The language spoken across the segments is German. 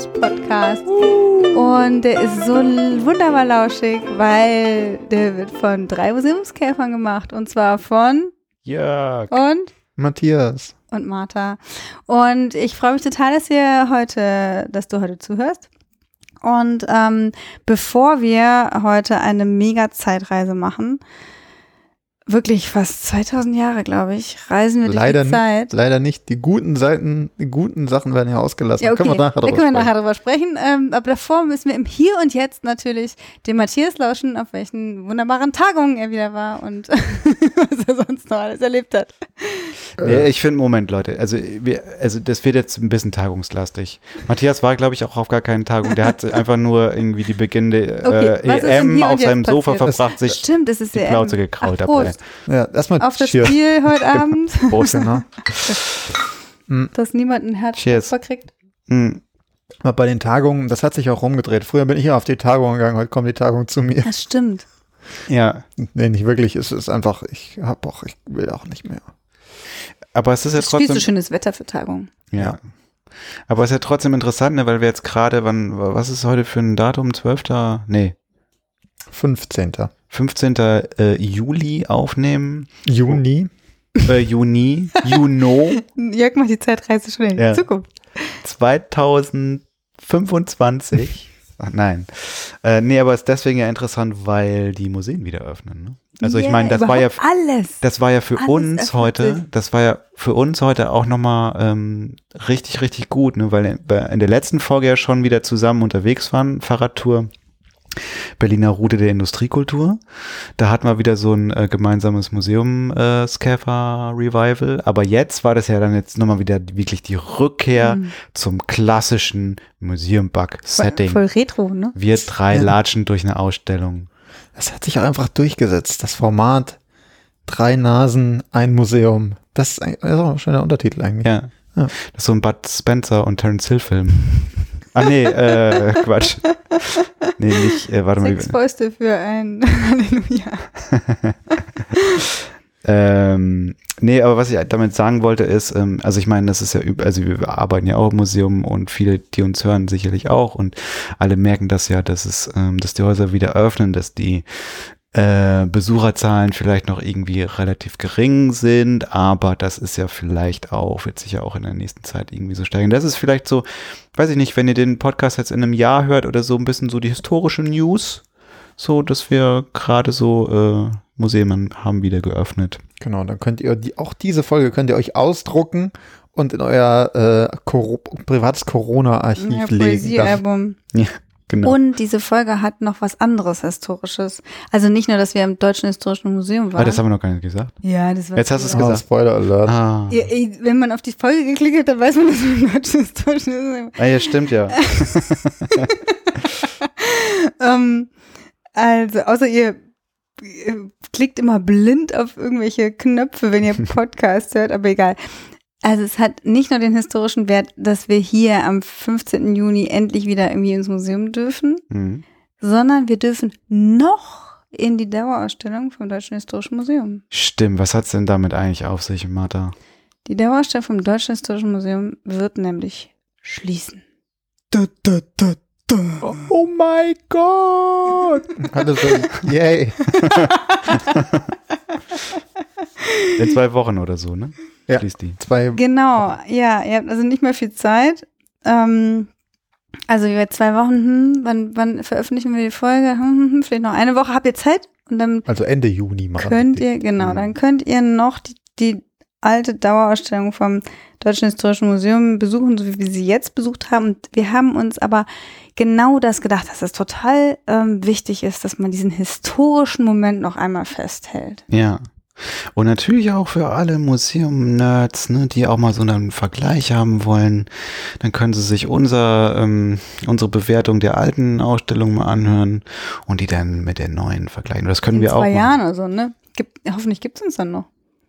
Museumspodcasts. Und der ist so wunderbar lauschig, weil der wird von drei Museumskäfern gemacht. Und zwar von Jörg. und Matthias. und Martha. Und ich freue mich total, dass ihr heute, dass du heute zuhörst. Und ähm, bevor wir heute eine mega Zeitreise machen, wirklich fast 2000 Jahre, glaube ich, reisen wir Leider, durch die Zeit. leider nicht. Die guten Seiten, die guten Sachen werden ja ausgelassen. Ja, okay. Können wir nachher da können wir sprechen. nachher drüber sprechen. Ähm, aber davor müssen wir im Hier und Jetzt natürlich den Matthias lauschen, auf welchen wunderbaren Tagungen er wieder war und was er sonst noch alles erlebt hat. Nee, ich finde, Moment, Leute, also, wir, also das wird jetzt ein bisschen tagungslastig. Matthias war, glaube ich, auch auf gar keinen Tagung. Der hat einfach nur irgendwie die beginnende äh, EM hier und auf seinem jetzt Sofa passiert? verbracht, sich Stimmt, das ist die der Plauze gekrault ach, dabei. Ja, erstmal Auf das Cheers. Spiel heute Abend, Prost. Genau. dass niemand ein Herz Cheers. verkriegt. Hm. Mal bei den Tagungen, das hat sich auch rumgedreht. Früher bin ich ja auf die Tagung gegangen, heute kommt die Tagung zu mir. Das stimmt. Ja, Nee, nicht wirklich. Es ist einfach, ich hab auch, ich will auch nicht mehr. aber es ist ja Es ist viel trotzdem. zu schönes Wetter für Tagungen. Ja. Aber es ist ja trotzdem interessant, ne, weil wir jetzt gerade, wann, was ist heute für ein Datum? 12. Nee, 15. 15. Äh, Juli aufnehmen. Juni. Äh, Juni, Juno Jörg macht die Zeitreise schon in die Ja. Zukunft. 2025. Ach, nein. Äh, nee, aber es ist deswegen ja interessant, weil die Museen wieder öffnen. Ne? Also ich Yeah, meine, das war ja alles. das war ja für uns öffnet heute, das war ja für uns heute auch nochmal ähm, richtig, richtig gut, ne? weil in der letzten Folge ja schon wieder zusammen unterwegs waren, Fahrradtour. Berliner Route der Industriekultur. Da hatten wir wieder so ein äh, gemeinsames Museum äh, Scaffer Revival. Aber jetzt war das ja dann jetzt nochmal wieder wirklich die Rückkehr Mhm. zum klassischen Museum Bug Setting. Voll, voll retro, ne? Wir drei Ja. latschen durch eine Ausstellung. Das hat sich auch einfach durchgesetzt. Das Format, drei Nasen, ein Museum. Das ist, eigentlich- das ist auch ein schöner Untertitel eigentlich. Ja. Ja. Das ist so ein Bud Spencer und Terence Hill Film. Ah nee, äh, Quatsch. Nee, nicht, äh, warte mal. Sechs Fäuste für ein Halleluja. Ähm, nee, aber was ich damit sagen wollte ist, ähm, also ich meine, das ist ja, also wir arbeiten ja auch im Museum und viele, die uns hören, sicherlich auch und alle merken das ja, dass es, ähm, dass die Häuser wieder öffnen, dass die äh, Besucherzahlen vielleicht noch irgendwie relativ gering sind, aber das ist ja vielleicht auch, wird sich ja auch in der nächsten Zeit irgendwie so steigen. Das ist vielleicht so, weiß ich nicht, wenn ihr den Podcast jetzt in einem Jahr hört oder so ein bisschen so die historische News, so, dass wir gerade so äh, Museen haben wieder geöffnet. Genau, dann könnt ihr die, auch diese Folge könnt ihr euch ausdrucken und in euer äh, Coro privates Corona-Archiv Ja, legen. Poesiealbum. Genau. Und diese Folge hat noch was anderes Historisches. Also nicht nur, dass wir im Deutschen Historischen Museum ah, waren. das haben wir noch gar nicht gesagt. ja, das war Jetzt hast du es oh, gesagt. Spoiler Alert. Ah. Ja, ey, wenn man auf die Folge geklickt hat, dann weiß man, dass wir im Deutschen Historischen Museum ah, ja, stimmt ja. Ähm, also, außer ihr, ihr klickt immer blind auf irgendwelche Knöpfe, wenn ihr Podcast hört, aber egal. Also es hat nicht nur den historischen Wert, dass wir hier am 15. Juni endlich wieder irgendwie ins Museum dürfen, Hm. sondern wir dürfen noch in die Dauerausstellung vom Deutschen Historischen Museum. Stimmt, was hat's denn damit eigentlich auf sich, Martha? Die Dauerausstellung vom Deutschen Historischen Museum wird nämlich schließen. Oh mein Gott! Alle so, yay. In zwei Wochen oder so, ne? Ja. Schließt die. Zwei, Genau, ja, ihr habt also nicht mehr viel Zeit. Ähm, also über zwei Wochen, hm, wann, wann veröffentlichen wir die Folge? Hm, hm, hm, vielleicht noch eine Woche. Habt ihr Zeit? Und dann also Ende Juni machen könnt wir ihr, genau, Mhm. dann könnt ihr noch die, die alte Dauerausstellung vom Deutschen Historischen Museum besuchen, so wie wir sie jetzt besucht haben. Und wir haben uns aber genau das gedacht, dass es total ähm, wichtig ist, dass man diesen historischen Moment noch einmal festhält. Ja. Und natürlich auch für alle Museum-Nerds, ne, die auch mal so einen Vergleich haben wollen, dann können sie sich unser, ähm, unsere Bewertung der alten Ausstellung mal anhören und die dann mit der neuen vergleichen. Das können In wir auch zwei machen. Jahren oder so, ne? Gibt, hoffentlich gibt es uns dann noch.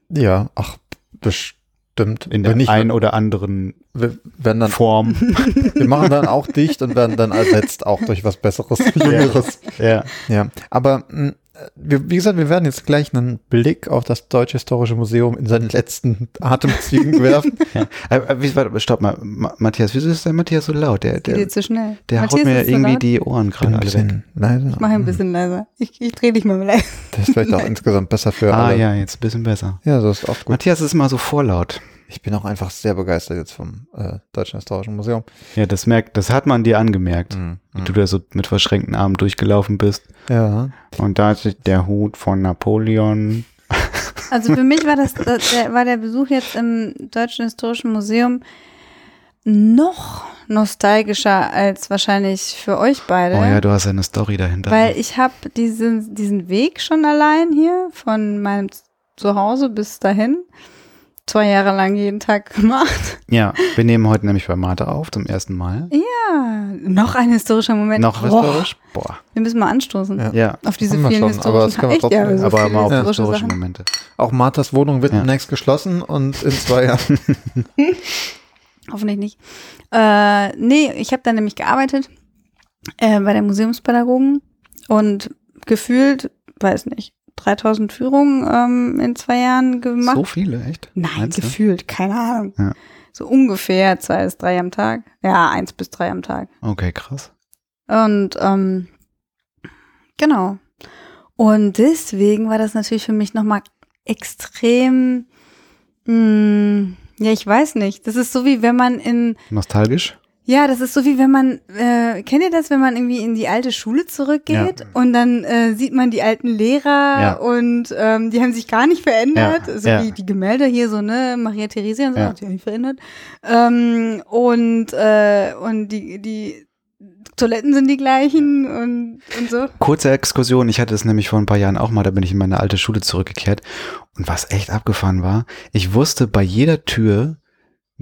Ja, ach, bestimmt. In der einen oder anderen wir, werden dann, Form. wir machen dann auch dicht und werden dann ersetzt auch durch was Besseres, Jüngeres. ja. Ja, aber mh, wir, wie gesagt, wir werden jetzt gleich einen Blick auf das Deutsche Historische Museum in seinen letzten Atemzügen werfen. Ja. Aber wie, warte, stopp mal, Ma Matthias, wieso ist der Matthias so laut? Der, Geht der, zu schnell. der Matthias, haut mir so irgendwie laut? die Ohren gerade ein alle weg. bisschen leiser. Ich mache ein bisschen leiser. Ich, ich drehe dich mal leise. Das ist vielleicht auch insgesamt besser für Ah alle. ja, jetzt ein bisschen besser. Ja, das ist auch gut. Matthias ist immer so vorlaut. Ich bin auch einfach sehr begeistert jetzt vom äh, Deutschen Historischen Museum. Ja, das merkt, das hat man dir angemerkt, Mhm. wie du da so mit verschränkten Armen durchgelaufen bist. Ja. Und da ist der Hut von Napoleon. Also für mich war das, das der, war der Besuch jetzt im Deutschen Historischen Museum noch nostalgischer als wahrscheinlich für euch beide. Oh ja, du hast eine Story dahinter. Weil ich habe diesen, diesen Weg schon allein hier von meinem Zuhause bis dahin zwei Jahre lang jeden Tag gemacht. ja, wir nehmen heute nämlich bei Martha auf zum ersten Mal. Ja, noch ein historischer Moment. Noch Boah, historisch? Boah. Wir müssen mal anstoßen. Ja. Ja, Auf diese vielen schon, aber das historischen können wir Echt, ja, trotzdem- so aber viele mal auf historische historische. Momente. Auch Marthas Wohnung wird Ja. demnächst geschlossen und in zwei Jahren. Hoffentlich nicht. Äh, nee, ich habe da nämlich gearbeitet äh, bei der Museumspädagogen und gefühlt, weiß nicht, 3000 Führungen ähm, in zwei Jahren gemacht. So viele, echt? Nein, Meinst du? gefühlt, keine Ahnung. Ja. So ungefähr zwei bis drei am Tag. Ja, eins bis drei am Tag. Okay, krass. Und ähm, genau. Und deswegen war das natürlich für mich nochmal extrem, mh, ja, ich weiß nicht. Das ist so wie wenn man in, Nostalgisch? Ja, das ist so wie wenn man, äh, kennt ihr das, wenn man irgendwie in die alte Schule zurückgeht Ja. und dann äh, sieht man die alten Lehrer Ja. und ähm, die haben sich gar nicht verändert. Ja, So ja. wie die Gemälde hier so, ne, Maria Theresia und so, hat sich auch nicht verändert. Ähm, und, äh, und die, die Toiletten sind die gleichen und, und so. Kurze Exkursion, ich hatte es nämlich vor ein paar Jahren auch mal, da bin ich in meine alte Schule zurückgekehrt. Und was echt abgefahren war, ich wusste bei jeder Tür,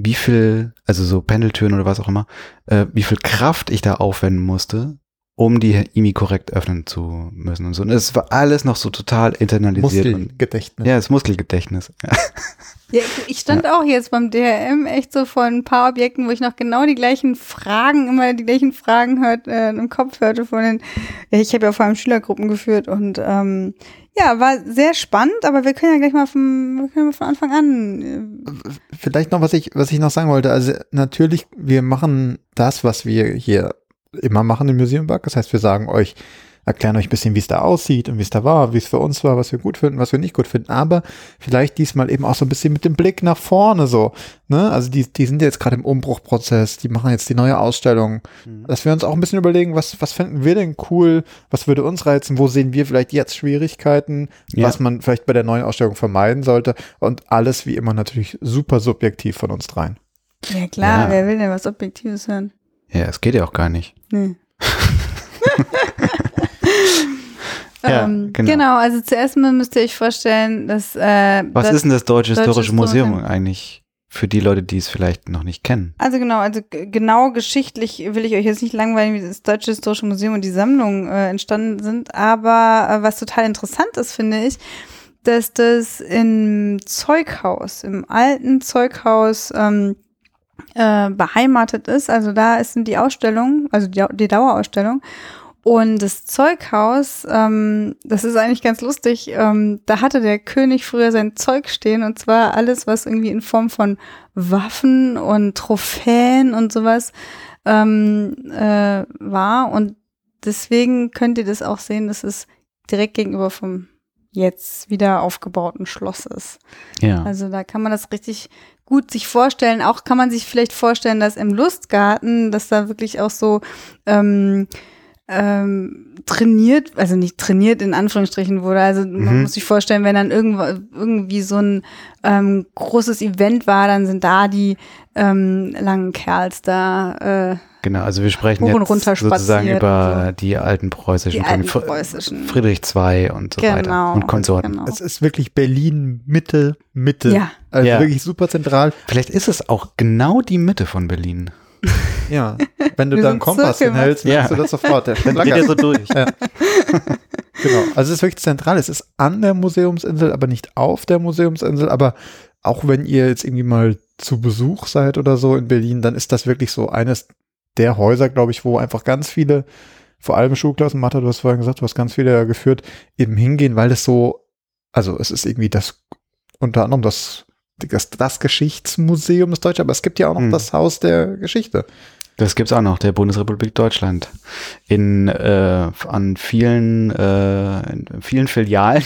wie viel, also so Pendeltüren oder was auch immer, äh, wie viel Kraft ich da aufwenden musste, um die IMI korrekt öffnen zu müssen und so. Und es war alles noch so total internalisiert. Und, Muskelgedächtnis. ja, das Muskelgedächtnis. Ja. Ja, ich stand auch jetzt beim DRM echt so vor ein paar Objekten, wo ich noch genau die gleichen Fragen, immer die gleichen Fragen hört, äh, im Kopf hörte von den, ja, ich habe ja vor allem Schülergruppen geführt und ähm, ja, war sehr spannend, aber wir können ja gleich mal vom, wir können mal von Anfang an. äh, Vielleicht noch, was ich, was ich noch sagen wollte. Also natürlich, wir machen das, was wir hier immer machen im Museum Bug. Das heißt, wir sagen euch, erklären euch ein bisschen, wie es da aussieht und wie es da war, wie es für uns war, was wir gut finden, was wir nicht gut finden. Aber vielleicht diesmal eben auch so ein bisschen mit dem Blick nach vorne so. Ne? Also die, die sind jetzt gerade im Umbruchprozess, die machen jetzt die neue Ausstellung. Dass wir uns auch ein bisschen überlegen, was, was fänden wir denn cool, was würde uns reizen, wo sehen wir vielleicht jetzt Schwierigkeiten, Ja. was man vielleicht bei der neuen Ausstellung vermeiden sollte. Und alles wie immer natürlich super subjektiv von uns dreien. Ja klar, Ja. wer will denn was Objektives hören? ja, es geht ja auch gar nicht. Nee. Ja, ähm, genau. genau. also zuerst mal müsst ihr euch vorstellen, dass äh, Was das, ist denn das Deutsche Deutsche Historische Museum Historische- eigentlich für die Leute, die es vielleicht noch nicht kennen? Also genau, also genau geschichtlich will ich euch jetzt nicht langweilen, wie das Deutsche Historische Museum und die Sammlungen äh, entstanden sind, aber äh, was total interessant ist, finde ich, dass das im Zeughaus, im alten Zeughaus ähm, äh, beheimatet ist. Also da ist die Ausstellung, also die, die Dauerausstellung. Und das Zeughaus, ähm, das ist eigentlich ganz lustig, ähm, da hatte der König früher sein Zeug stehen und zwar alles, was irgendwie in Form von Waffen und Trophäen und sowas ähm, äh, war. Und deswegen könnt ihr das auch sehen, dass es direkt gegenüber vom jetzt wieder aufgebauten Schloss ist. Ja. Also da kann man das richtig gut sich vorstellen. Auch kann man sich vielleicht vorstellen, dass im Lustgarten, dass da wirklich auch so ähm, ähm, trainiert, also nicht trainiert in Anführungsstrichen wurde. Also man Mhm. muss sich vorstellen, wenn dann irgendwo, irgendwie so ein ähm, großes Event war, dann sind da die ähm, langen Kerls da. Äh, Genau, also wir sprechen Hoch und jetzt sozusagen über und die alten preußischen, Die alten preußischen. Friedrich II und so weiter Genau, und Konsorten. genau. Es ist wirklich Berlin Mitte, Mitte. Ja. Also Ja. wirklich super zentral. Vielleicht ist es auch genau die Mitte von Berlin. Ja. Wenn du da ein einen Kompass hinhältst, Ja. merkst du das sofort. Der Dann geht er so durch. Genau. Also es ist wirklich zentral. Es ist an der Museumsinsel, aber nicht auf der Museumsinsel. Aber auch wenn ihr jetzt irgendwie mal zu Besuch seid oder so in Berlin, dann ist das wirklich so eines der Häuser, glaube ich, wo einfach ganz viele vor allem Schulklassen, Mathe, du hast vorhin gesagt, du hast ganz viele geführt, eben hingehen, weil es so, also es ist irgendwie das, unter anderem das, das, das Geschichtsmuseum des Deutschen, aber es gibt ja auch noch Hm. das Haus der Geschichte. Das gibt's auch noch, der Bundesrepublik Deutschland. In äh, an vielen, äh, in vielen Filialen.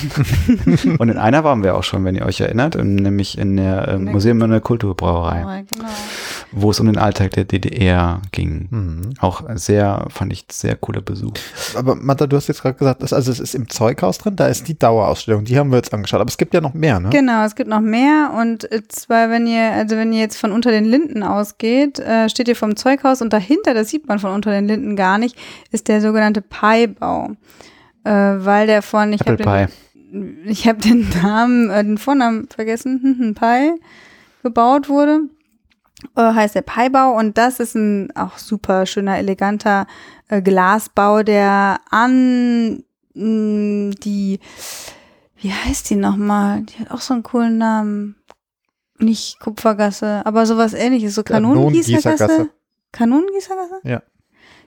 und in einer waren wir auch schon, wenn ihr euch erinnert, in, nämlich in der äh, In der Museum und der Kulturbrauerei, Ja, genau. Wo es um den Alltag der DDR ging. Mhm. Auch sehr, fand ich, sehr cooler Besuch. Aber Matta, du hast jetzt gerade gesagt, das, also es ist im Zeughaus drin, da ist die Dauerausstellung, die haben wir jetzt angeschaut, aber es gibt ja noch mehr, ne? Genau, es gibt noch mehr und zwar, wenn ihr, also wenn ihr jetzt von unter den Linden ausgeht, äh, steht ihr vom Zeughaus und dahinter, das sieht man von unter den Linden gar nicht, ist der sogenannte Pi-Bau. Äh, weil der von, ich habe den, ich hab den Namen, äh, den Vornamen vergessen, hm, Pi gebaut wurde. Äh, heißt der Pi-Bau und das ist ein auch super schöner, eleganter äh, Glasbau, der an mh, die wie heißt die nochmal? Die hat auch so einen coolen Namen. Nicht Kupfergasse, aber sowas ähnliches, so Kanonengießergasse. Kanonengießergasse. Kanonengießergasse? Ja.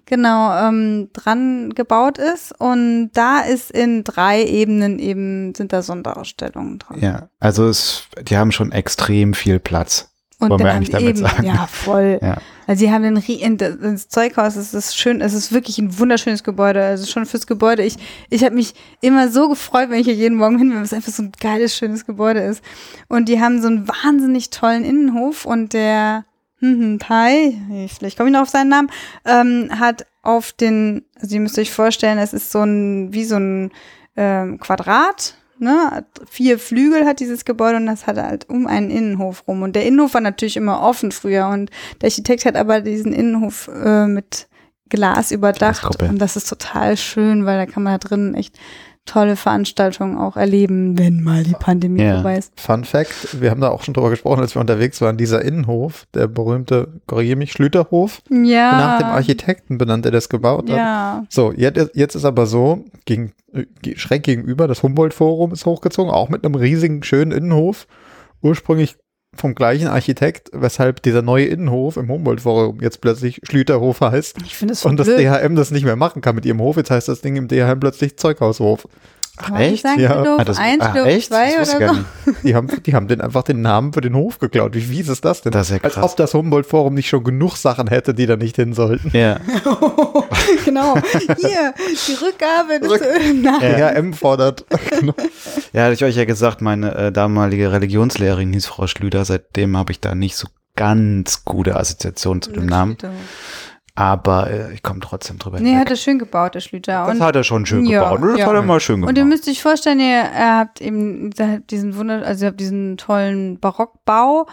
Genau, ähm, dran gebaut ist und da ist in drei Ebenen eben, sind da Sonderausstellungen dran. Ja, also es, die haben schon extrem viel Platz. Und Wollen wir dann eigentlich damit sagen? Ja, voll. Ja. Also sie haben den das- Zeughaus, es ist schön, es ist wirklich ein wunderschönes Gebäude. Also schon fürs Gebäude. Ich, ich habe mich immer so gefreut, wenn ich hier jeden Morgen hin bin, weil es einfach so ein geiles, schönes Gebäude ist. Und die haben so einen wahnsinnig tollen Innenhof und der hm, hm, Pai, vielleicht komme ich noch auf seinen Namen, ähm, hat auf den, also ihr müsst euch vorstellen, es ist so ein, wie so ein ähm, Quadrat, ne, vier Flügel hat dieses Gebäude und das hat halt um einen Innenhof rum. Und der Innenhof war natürlich immer offen früher und der Architekt hat aber diesen Innenhof äh, mit Glas überdacht und das ist total schön, weil da kann man da drin echt tolle Veranstaltungen auch erleben, wenn mal die Pandemie Ja. vorbei ist. Fun Fact, wir haben da auch schon drüber gesprochen, als wir unterwegs waren, dieser Innenhof, der berühmte, korrigiere mich, Schlüterhof, Ja. nach dem Architekten benannt, der das gebaut hat. Ja. So, jetzt, jetzt ist aber so, gegen, äh, schräg gegenüber, das Humboldt-Forum ist hochgezogen, auch mit einem riesigen, schönen Innenhof. Ursprünglich vom gleichen Architekt, weshalb dieser neue Innenhof im Humboldt-Forum jetzt plötzlich Schlüterhof heißt Ich finde es und das. DHM das nicht mehr machen kann mit ihrem Hof. Jetzt heißt das Ding im DHM plötzlich Zeughaushof. Kann man nicht echt? Sagen, Ja. Schlüterhof Ah, das- 1, ah, Schlüterhof echt? 2 Das oder so. Die haben, die haben den einfach den Namen für den Hof geklaut. Wie fies ist das denn? Das ist ja Als krass. ob das Humboldt-Forum nicht schon genug Sachen hätte, die da nicht hin sollten. Ja, genau. Hier, die Rückgabe des Rück- Nein. DHM fordert. Genau. ja, hatte ich euch ja gesagt, meine äh, damalige Religionslehrerin hieß Frau Schlüter. Seitdem habe ich da nicht so ganz gute Assoziationen zu dem Namen. Aber äh, ich komme trotzdem drüber Nee, hinweg. hat er schön gebaut, der Schlüter. Das hat er schon schön Ja, gebaut. Das ja. hat er mal schön gemacht. und ihr müsst euch vorstellen, ihr, habt eben diesen Wunder, also ihr habt diesen tollen Barockbau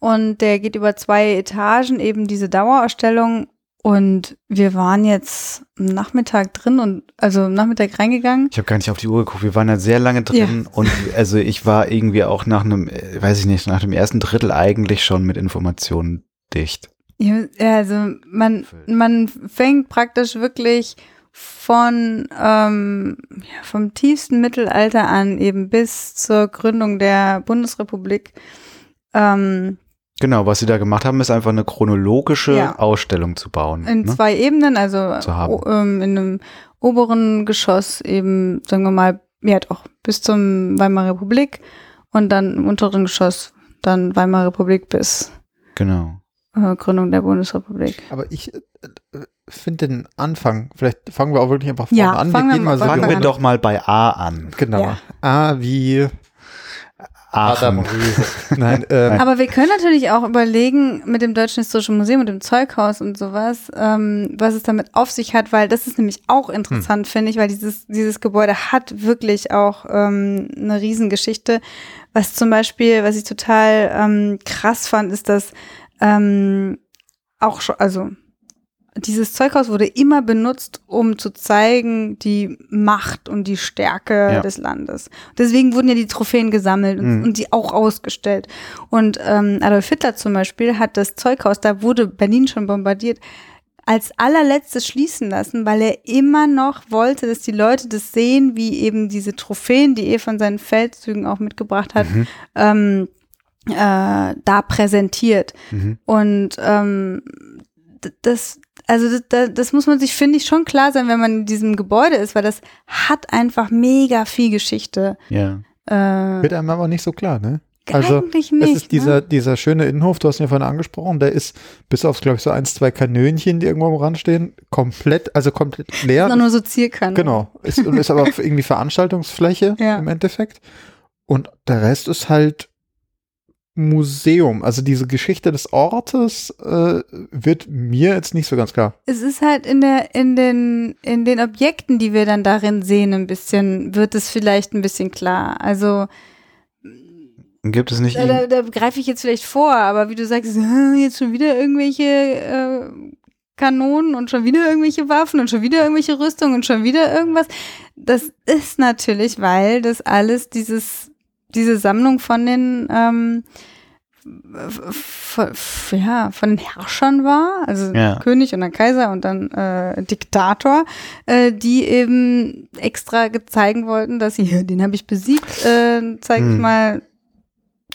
und der geht über zwei Etagen, eben diese Dauerausstellung. Und wir waren jetzt am Nachmittag drin und also am Nachmittag reingegangen. Ich habe gar nicht auf die Uhr geguckt. Wir waren da sehr lange drin und also ich war irgendwie auch nach einem, äh, weiß ich nicht, nach dem ersten Drittel eigentlich schon mit Informationen dicht. Also man, man fängt praktisch wirklich von ähm, ja, vom tiefsten Mittelalter an eben bis zur Gründung der Bundesrepublik. Ähm, Genau, was sie da gemacht haben, ist einfach eine chronologische Ja. Ausstellung zu bauen. in ne? zwei Ebenen, also o- ähm, in einem oberen Geschoss eben, sagen wir mal, ja doch, bis zum Weimarer Republik und dann im unteren Geschoss dann Weimarer Republik bis Genau. Äh, Gründung der Bundesrepublik. Aber ich äh, finde den Anfang, vielleicht fangen wir auch wirklich einfach vorne Ja, an. fangen wir gehen mal so Fangen wir an. doch mal bei A an. Genau. Ja. Ah, wie Adam Aachen. Riese. Nein, ähm, Aber wir können natürlich auch überlegen mit dem Deutschen Historischen Museum und dem Zeughaus und sowas, ähm, was es damit auf sich hat, weil das ist nämlich auch interessant, finde ich, weil dieses, dieses Gebäude hat wirklich auch ähm, eine Riesengeschichte. Was zum Beispiel, was ich total ähm, krass fand, ist, dass ähm, auch schon, also dieses Zeughaus wurde immer benutzt, um zu zeigen die Macht und die Stärke Ja. des Landes. Deswegen wurden ja die Trophäen gesammelt und, Mhm. und die auch ausgestellt. Und ähm, Adolf Hitler zum Beispiel hat das Zeughaus, da wurde Berlin schon bombardiert, als allerletztes schließen lassen, weil er immer noch wollte, dass die Leute das sehen, wie eben diese Trophäen, die er von seinen Feldzügen auch mitgebracht hat, Mhm. ähm, äh, da präsentiert. Mhm. Und ähm, das, also das, das, das muss man sich, finde ich, schon klar sein, wenn man in diesem Gebäude ist, weil das hat einfach mega viel Geschichte. Ja. Äh, Wird einem aber nicht so klar, ne? Also eigentlich nicht. es ist dieser, ne? dieser schöne Innenhof, du hast ihn ja vorhin angesprochen, der ist bis auf, glaube ich, so eins, zwei Kanönchen, die irgendwo am Rand stehen, komplett, also komplett leer. Ist nur so Zierkanten. Genau. Ist, und ist aber irgendwie Veranstaltungsfläche Ja. im Endeffekt. Und der Rest ist halt Museum. Also diese Geschichte des Ortes äh, wird mir jetzt nicht so ganz klar. Es ist halt in der, in den, in den Objekten, die wir dann darin sehen, ein bisschen, wird es vielleicht ein bisschen klar. Also, Gibt es nicht da, da, da greife ich jetzt vielleicht vor, aber wie du sagst, jetzt schon wieder irgendwelche äh, Kanonen und schon wieder irgendwelche Waffen und schon wieder irgendwelche Rüstungen und schon wieder irgendwas. Das ist natürlich, weil das alles dieses, diese Sammlung von den, ähm, f- ja, von den Herrschern war, also Ja. König und dann Kaiser und dann äh, Diktator, äh, die eben extra zeigen wollten, dass sie, den habe ich besiegt, äh, zeig ich Hm. mal,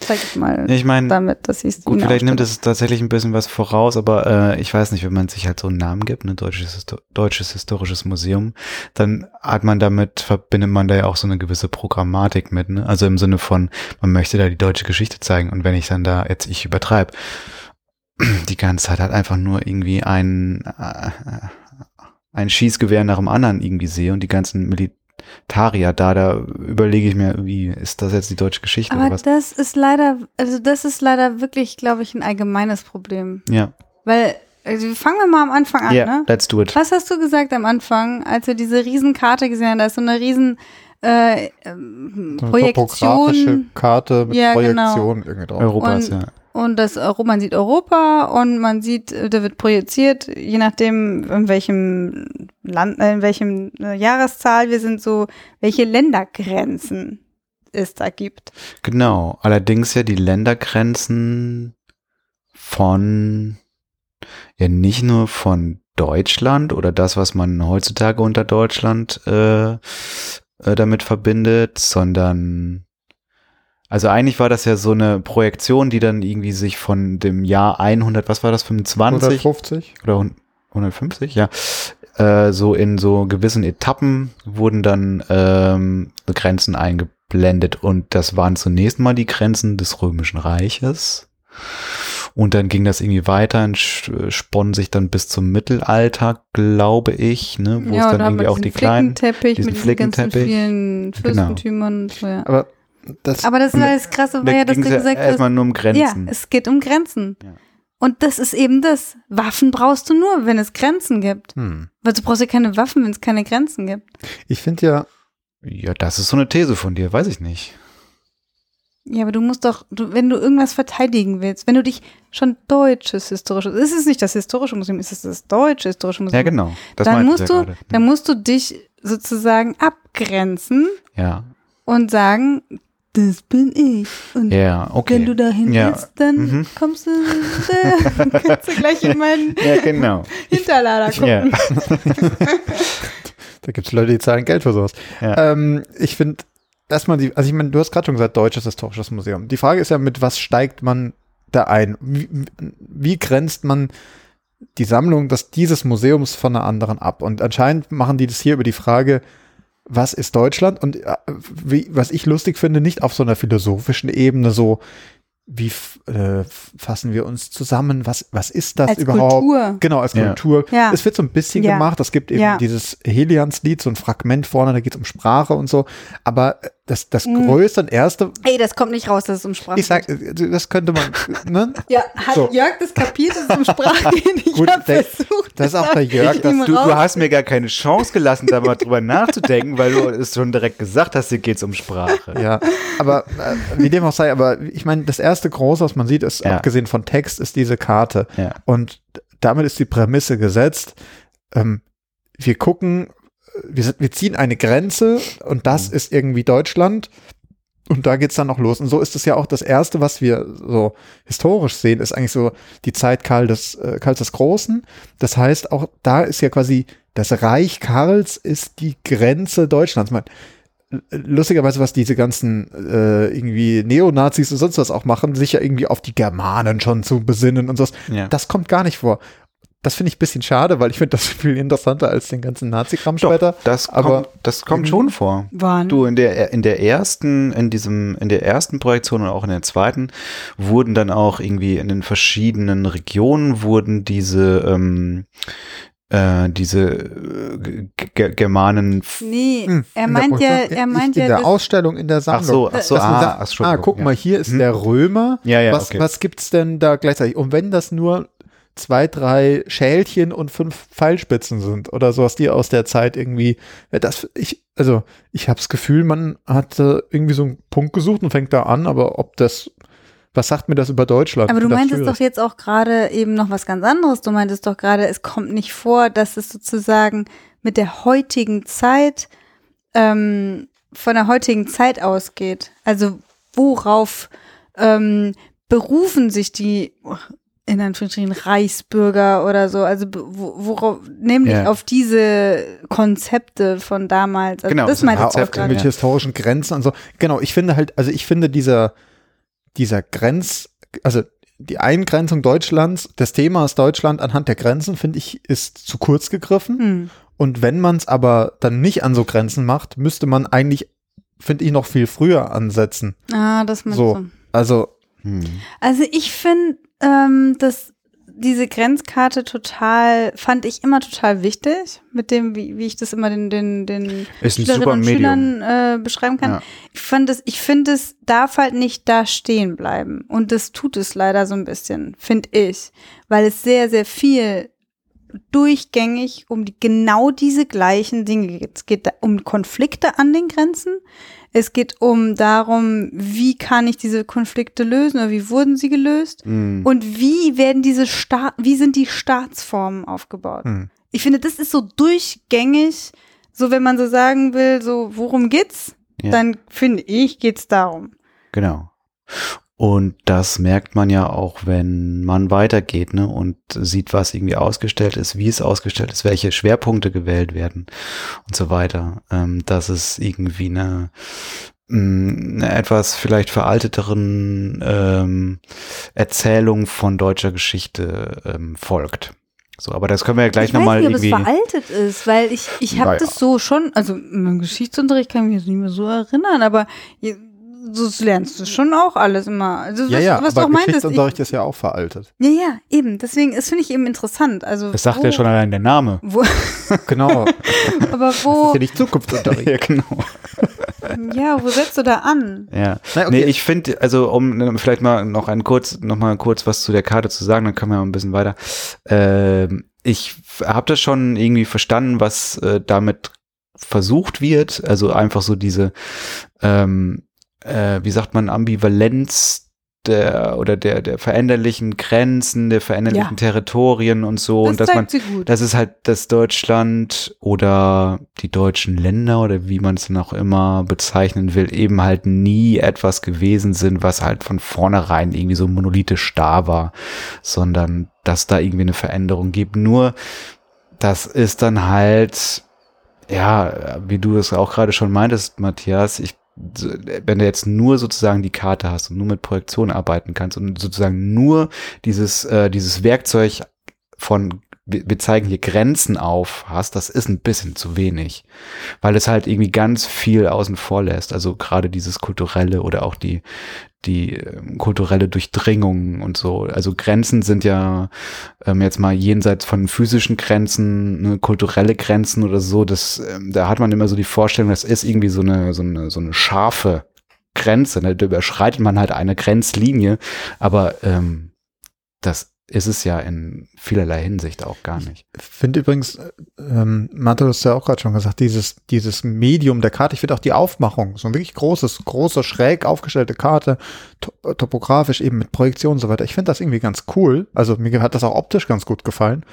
zeig ich mal Ich meine, damit, dass ich es Gut, vielleicht nimmt es tatsächlich ein bisschen was voraus, aber äh, ich weiß nicht, wenn man sich halt so einen Namen gibt, ne, Deutsches, Histo Deutsches Historisches Museum, dann hat man damit, verbindet man da ja auch so eine gewisse Programmatik mit, ne? Also im Sinne von, man möchte da die deutsche Geschichte zeigen und wenn ich dann da, jetzt ich übertreibe, die ganze Zeit halt einfach nur irgendwie ein, äh, ein Schießgewehr nach dem anderen irgendwie sehe und die ganzen Militarier da, da überlege ich mir, wie ist das jetzt die deutsche Geschichte Aber oder was? das ist leider, also das ist leider wirklich, glaube ich, ein allgemeines Problem. Ja, Weil, also fangen wir mal am Anfang an, ja, ne? let's do it. Was hast du gesagt am Anfang, als wir diese Riesenkarte gesehen haben? Da ist so eine riesen äh, ähm, So eine topografische Projektion Karte mit Ja, genau. Projektion irgendwie drauf. Europas, Und- ja. Und das man sieht Europa und man sieht, äh, da wird projiziert, je nachdem, in welchem Land, äh, in welchem äh, Jahreszahl wir sind, so welche Ländergrenzen es da gibt. Genau, allerdings ja die Ländergrenzen von, ja nicht nur von Deutschland oder das, was man heutzutage unter Deutschland äh, damit verbindet, sondern, also eigentlich war das ja so eine Projektion, die dann irgendwie sich von dem Jahr 100, was war das, 25? 150? oder hun- 150, ja, äh, so in so gewissen Etappen wurden dann ähm, Grenzen eingeblendet und das waren zunächst mal die Grenzen des Römischen Reiches und dann ging das irgendwie weiter und spann sich dann bis zum Mittelalter, glaube ich, ne, wo es und dann irgendwie auch die diesen kleinen, Flickenteppich diesen mit diesen ganzen Flickenteppich. vielen Genau. Fürstentümern und so, ja. Aber das, Aber das war das Krasse, war da ja, ja gesagt hast, erstmal nur um ja, Grenzen. es geht um Grenzen. Ja. Und das ist eben das. Waffen brauchst du nur, wenn es Grenzen gibt. hm. Weil du brauchst ja keine Waffen, wenn es keine Grenzen gibt. Ich finde ja, ja, das ist so eine These von dir, weiß ich nicht. Ja, aber du musst doch, du, wenn du irgendwas verteidigen willst, wenn du dich schon deutsches historisches, ist es nicht das historische Museum, ist es das deutsche historische Museum? Ja, genau. Das dann musst du, ja gerade. dann musst du dich sozusagen abgrenzen Ja, und sagen, das bin ich. Und ja, okay. wenn du dahin Ja. willst, dann Mhm. kommst du, dann kannst du gleich in meinen ja, genau. Hinterlader gucken. Ja. da gibt es Leute, die zahlen Geld für sowas. Ja. Ähm, ich finde erstmal die, also ich meine, du hast gerade schon gesagt, Deutsches Historisches Museum. Die Frage ist ja, mit was steigt man da ein? Wie, wie grenzt man die Sammlung des, dieses Museums von einer anderen ab? Und anscheinend machen die das hier über die Frage, was ist Deutschland? Und äh, wie, was ich lustig finde, nicht auf so einer philosophischen Ebene, so wie f- äh, fassen wir uns zusammen? Was, was ist das Als überhaupt? Kultur. Genau, als Ja. Kultur. Ja. Es wird so ein bisschen Ja. gemacht. Es gibt eben Ja. dieses Helians-Lied, so ein Fragment vorne, da geht es um Sprache und so. Aber äh, das, das Mhm. größte und erste, Ey, das kommt nicht raus, dass es um Sprache ich sag, äh, das könnte man, ne? Ja, hat So. Jörg das kapiert, dass es um Sprache geht? Ich Gut, habe der- versucht. das ist auch der Jörg, dass ihm Du, du hast mir gar keine Chance gelassen, da mal drüber nachzudenken, weil du es schon direkt gesagt hast, hier geht's um Sprache. Ja, aber äh, wie dem auch sei, aber ich meine, das erste Große, was man sieht, ist, Ja. abgesehen von Text, ist diese Karte. Ja. Und damit ist die Prämisse gesetzt. Ähm, wir gucken, äh, wir, sind- wir ziehen eine Grenze und das Mhm. ist irgendwie Deutschland. Und da geht's dann noch los. Und so ist es ja auch das Erste, was wir so historisch sehen, ist eigentlich so die Zeit Karl des, äh, Karls des Großen. Das heißt, auch da ist ja quasi das Reich Karls ist die Grenze Deutschlands. Man, lustigerweise, was diese ganzen äh, irgendwie Neonazis und sonst was auch machen, sich ja irgendwie auf die Germanen schon zu besinnen und sowas. Ja. Das kommt gar nicht vor. Das finde ich ein bisschen schade, weil ich finde das viel interessanter als den ganzen Nazi-Kram später. das aber kommt, das kommt schon vor. Wann? Du, in der, in der ersten, in diesem, in der ersten Projektion und auch in der zweiten wurden dann auch irgendwie in den verschiedenen Regionen wurden diese, ähm, äh, diese äh, G Germanen. Nee, Hm, er in der meint ja, er meint in ja, der das- Ausstellung in der Ach Sammlung. so, ach so, Dass man ah, sagt, ach, ah, guck ja. mal, hier ist Hm. der Römer. Ja, ja, was, okay. was gibt's denn da gleichzeitig? Und wenn das nur zwei, drei Schälchen und fünf Pfeilspitzen sind oder sowas, die aus der Zeit irgendwie, das, ich, also, ich habe das Gefühl, man hat äh, irgendwie so einen Punkt gesucht und fängt da an, aber ob das, was sagt mir das über Deutschland? Aber du meintest schwierig. doch jetzt auch gerade eben noch was ganz anderes. Du meintest doch gerade, es kommt nicht vor, dass es sozusagen mit der heutigen Zeit, ähm, von der heutigen Zeit ausgeht. Also worauf ähm, berufen sich die in Anführungsstrichen Reichsbürger oder so, also worauf, nämlich Ja. auf diese Konzepte von damals. Also Genau, das das meinte ich Konzepte, auch mit historischen Grenzen und so. Genau, ich finde halt, also ich finde dieser, dieser Grenz, also die Eingrenzung Deutschlands, des Themas Deutschland anhand der Grenzen, finde ich, ist zu kurz gegriffen. Hm. Und wenn man es aber dann nicht an so Grenzen macht, müsste man eigentlich, finde ich, noch viel früher ansetzen. Ah, das meinst So. du. Also, Hm. Also ich finde, ähm, dass diese Grenzkarte total, fand ich immer total wichtig, mit dem, wie, wie ich das immer den, den, den Schülerinnen und. Schülern äh, beschreiben kann. Ja. Ich fand es, ich finde, es darf halt nicht da stehen bleiben. Und das tut es leider so ein bisschen, finde ich. Weil es sehr, sehr viel durchgängig um die, genau diese gleichen Dinge geht. Es geht um Konflikte an den Grenzen. Es geht um darum, wie kann ich diese Konflikte lösen oder wie wurden sie gelöst Hm. und wie werden diese Staat, wie sind die Staatsformen aufgebaut? hm. Ich finde, das ist so durchgängig, so wenn man so sagen will, so worum geht's, Ja. dann finde ich, geht's darum. Genau. Und das merkt man ja auch, wenn man weitergeht, ne, und sieht, was irgendwie ausgestellt ist, wie es ausgestellt ist, welche Schwerpunkte gewählt werden und so weiter. Ähm, dass es irgendwie eine, mh, eine etwas vielleicht veralteteren ähm, Erzählung von deutscher Geschichte ähm, folgt. So, aber das können wir ja gleich ich weiß nochmal nicht, ob es irgendwie. veraltet ist, weil ich, ich habe Naja. das so schon, also im Geschichtsunterricht kann ich mich jetzt nicht mehr so erinnern, aber so lernst du schon auch alles immer. Also ja, was, ja, was du aber auch meintest. Ich, Geschichtsunterricht ist ja auch veraltet. ja, ja, eben. Deswegen, das finde ich eben interessant. Also Das sagt wo, ja schon allein der Name. Wo, Genau. das aber ist wo, ja nicht Zukunftsunterricht. ja, genau. ja, wo setzt du da an? Ja. Na, okay. Nee, ich finde, also um äh, vielleicht mal noch ein kurz, noch mal kurz was zu der Karte zu sagen, dann können wir mal ein bisschen weiter. Ähm, ich habe das schon irgendwie verstanden, was äh, damit versucht wird. Also einfach so diese, ähm, äh, wie sagt man, Ambivalenz der oder der der veränderlichen Grenzen, der veränderlichen Ja. Territorien und so und das dass man das ist halt das Deutschland oder die deutschen Länder oder wie man es dann auch immer bezeichnen will, eben halt nie etwas gewesen sind, was halt von vornherein irgendwie so monolithisch da war, sondern dass da irgendwie eine Veränderung gibt. Nur, das ist dann halt, ja, wie du es auch gerade schon meintest, Matthias, ich wenn du jetzt nur sozusagen die Karte hast und nur mit Projektion arbeiten kannst und sozusagen nur dieses, äh, dieses Werkzeug von wir wir zeigen hier Grenzen auf hast, das ist ein bisschen zu wenig, weil es halt irgendwie ganz viel außen vor lässt. Also gerade dieses kulturelle oder auch die die ähm, kulturelle Durchdringung und so. Also Grenzen sind ja ähm, jetzt mal jenseits von physischen Grenzen, ne, kulturelle Grenzen oder so. Das ähm, da hat man immer so die Vorstellung, das ist irgendwie so eine so eine so eine scharfe Grenze. Ne? Da überschreitet man halt eine Grenzlinie, aber ähm, das ist es ja in vielerlei Hinsicht auch gar nicht. Ich finde übrigens, äh, ähm, Mathe hast ja auch gerade schon gesagt, dieses, dieses Medium der Karte, ich finde auch die Aufmachung, so ein wirklich großes, große, schräg aufgestellte Karte, to topografisch eben mit Projektion und so weiter. Ich finde das irgendwie ganz cool. Also mir hat das auch optisch ganz gut gefallen.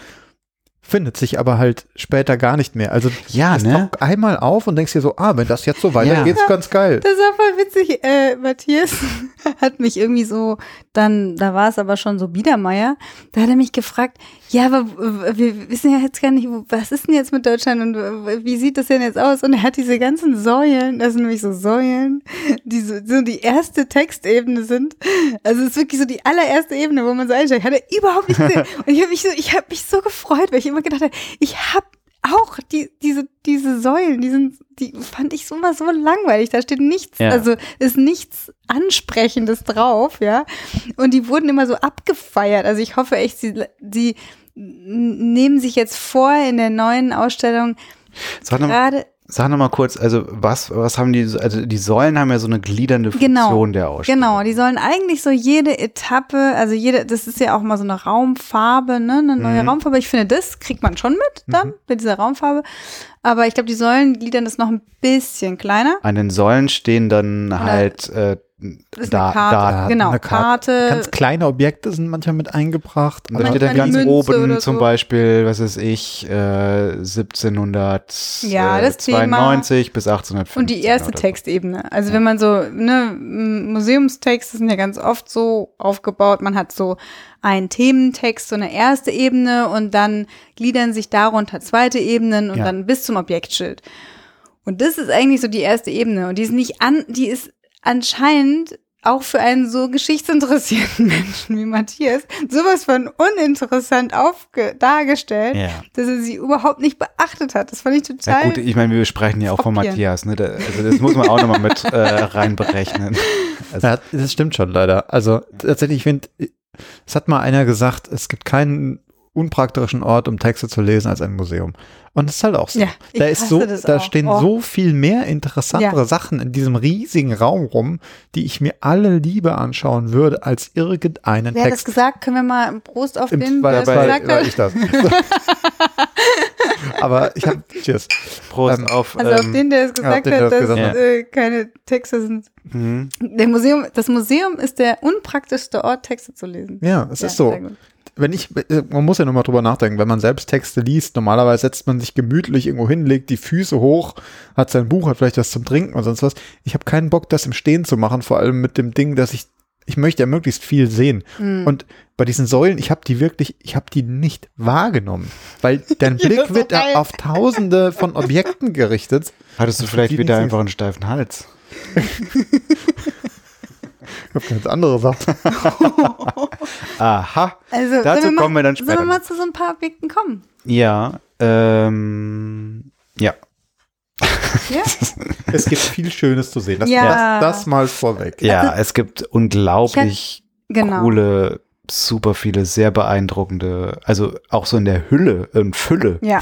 Findet sich aber halt später gar nicht mehr. Also Ja, es ne? taucht einmal auf und denkst dir so, ah, wenn das jetzt so weitergeht, Ja. ist ganz geil. Das war voll witzig, äh, Matthias hat mich irgendwie so, dann, da war es aber schon so Biedermeier, da hat er mich gefragt, ja, aber wir wissen ja jetzt gar nicht, was ist denn jetzt mit Deutschland und wie sieht das denn jetzt aus? Und er hat diese ganzen Säulen, das sind nämlich so Säulen, die so, so die erste Textebene sind. Also es ist wirklich so die allererste Ebene, wo man so einsteigt. Hat er überhaupt nicht gesehen. Und ich habe mich so, ich habe mich so gefreut, weil ich immer gedacht habe, ich habe auch die, diese, diese Säulen, die sind, die fand ich so immer so langweilig. Da steht nichts, Ja. also ist nichts Ansprechendes drauf, ja. Und die wurden immer so abgefeiert. Also ich hoffe echt, sie, sie nehmen sich jetzt vor in der neuen Ausstellung Sag noch, gerade, sag noch mal kurz, also was, was haben die, also die Säulen haben ja so eine gliedernde Funktion Genau, der Ausstellung. genau, die sollen eigentlich so jede Etappe, also jede, das ist ja auch mal so eine Raumfarbe, ne, eine neue Mhm. Raumfarbe. Ich finde, das kriegt man schon mit dann, mit dieser Raumfarbe. Aber ich glaube, die Säulen gliedern das noch ein bisschen kleiner. An den Säulen stehen dann halt äh, ist da, eine Karte, Daten. genau, eine Karte. Ganz kleine Objekte sind manchmal mit eingebracht. Und da steht dann ganz Münze oben zum so. Beispiel, was weiß ich, äh, 1792 Ja, Thema. bis 1850. Und die erste so. Textebene. Also wenn man so, ne, Museumstexte sind ja ganz oft so aufgebaut, man hat so einen Thementext, so eine erste Ebene und dann gliedern sich darunter zweite Ebenen und Ja. dann bis zum Objektschild. Und das ist eigentlich so die erste Ebene und die ist nicht an, die ist anscheinend auch für einen so geschichtsinteressierten Menschen wie Matthias sowas von uninteressant aufge dargestellt, Ja. dass er sie überhaupt nicht beachtet hat. Das fand ich Ja total. gut, ich meine, wir sprechen ja auch von. Matthias, ne? Also das muss man auch nochmal mit äh, reinberechnen. Also, Ja, das stimmt schon leider. Also tatsächlich, ich finde, es hat mal einer gesagt, es gibt keinen unpraktischen Ort, um Texte zu lesen, als ein Museum. Und das ist halt auch so. Ja, ich da ist so, das da auch. stehen Oh. so viel mehr interessantere Ja. Sachen in diesem riesigen Raum rum, die ich mir alle lieber anschauen würde, als irgendeinen Wer hat das Text. gesagt? Können wir mal einen Prost auf Im- den, es war, gesagt hat? ich das. Aber ich habe, cheers. Prost Ähm, auf. Also auf ähm, den, der es gesagt den, der hat, dass gesagt äh, keine Texte sind. mhm. Der Museum, das Museum ist der unpraktischste Ort, Texte zu lesen. Ja, es Ja, ist so. Wenn ich, man muss ja nur mal drüber nachdenken, wenn man selbst Texte liest, normalerweise setzt man sich gemütlich irgendwo hin, legt die Füße hoch, hat sein Buch, hat vielleicht was zum Trinken und sonst was. Ich habe keinen Bock, das im Stehen zu machen, vor allem mit dem Ding, dass ich, ich möchte ja möglichst viel sehen. Hm. Und bei diesen Säulen, ich habe die wirklich, ich habe die nicht wahrgenommen, weil dein Blick so wird geil. auf tausende von Objekten gerichtet. Hattest du vielleicht Die wieder einfach einen steifen Hals? Ich habe ganz andere Sachen. Aha. Also, Dazu wir kommen wir dann Sollen wir später. mal zu so ein paar Objekten kommen? Ja, ähm, ja. Ja? Es gibt viel Schönes zu sehen. Das, Ja. das, das mal vorweg. Ja, es gibt unglaublich Genau. coole, super viele, sehr beeindruckende, also auch so in der Hülle und Fülle. Ja.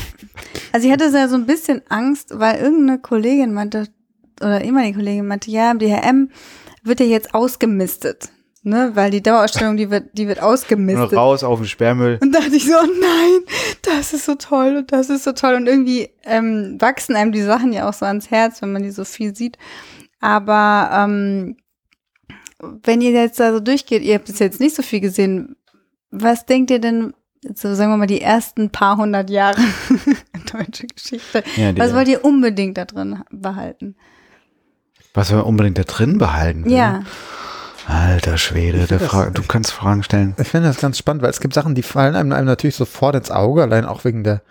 Also ich hatte ja so ein bisschen Angst, weil irgendeine Kollegin meinte, oder ehemalige Kollegin meinte, ja, im DHM wird ja jetzt ausgemistet. Ne? Weil die Dauerausstellung, die wird, die wird ausgemistet. raus auf den Sperrmüll. Und dachte ich so, oh nein, das ist so toll und das ist so toll. Und irgendwie ähm, wachsen einem die Sachen ja auch so ans Herz, wenn man die so viel sieht. Aber ähm, wenn ihr jetzt da so durchgeht, ihr habt bis jetzt nicht so viel gesehen, was denkt ihr denn, so sagen wir mal, die ersten paar hundert Jahre deutsche Geschichte? Ja, Was wollt ihr unbedingt da drin behalten? Was wir unbedingt da drin behalten. will? Ja, Alter Schwede, der das- du kannst Fragen stellen. Ich finde das ganz spannend, weil es gibt Sachen, die fallen einem, einem natürlich sofort ins Auge, allein auch wegen der,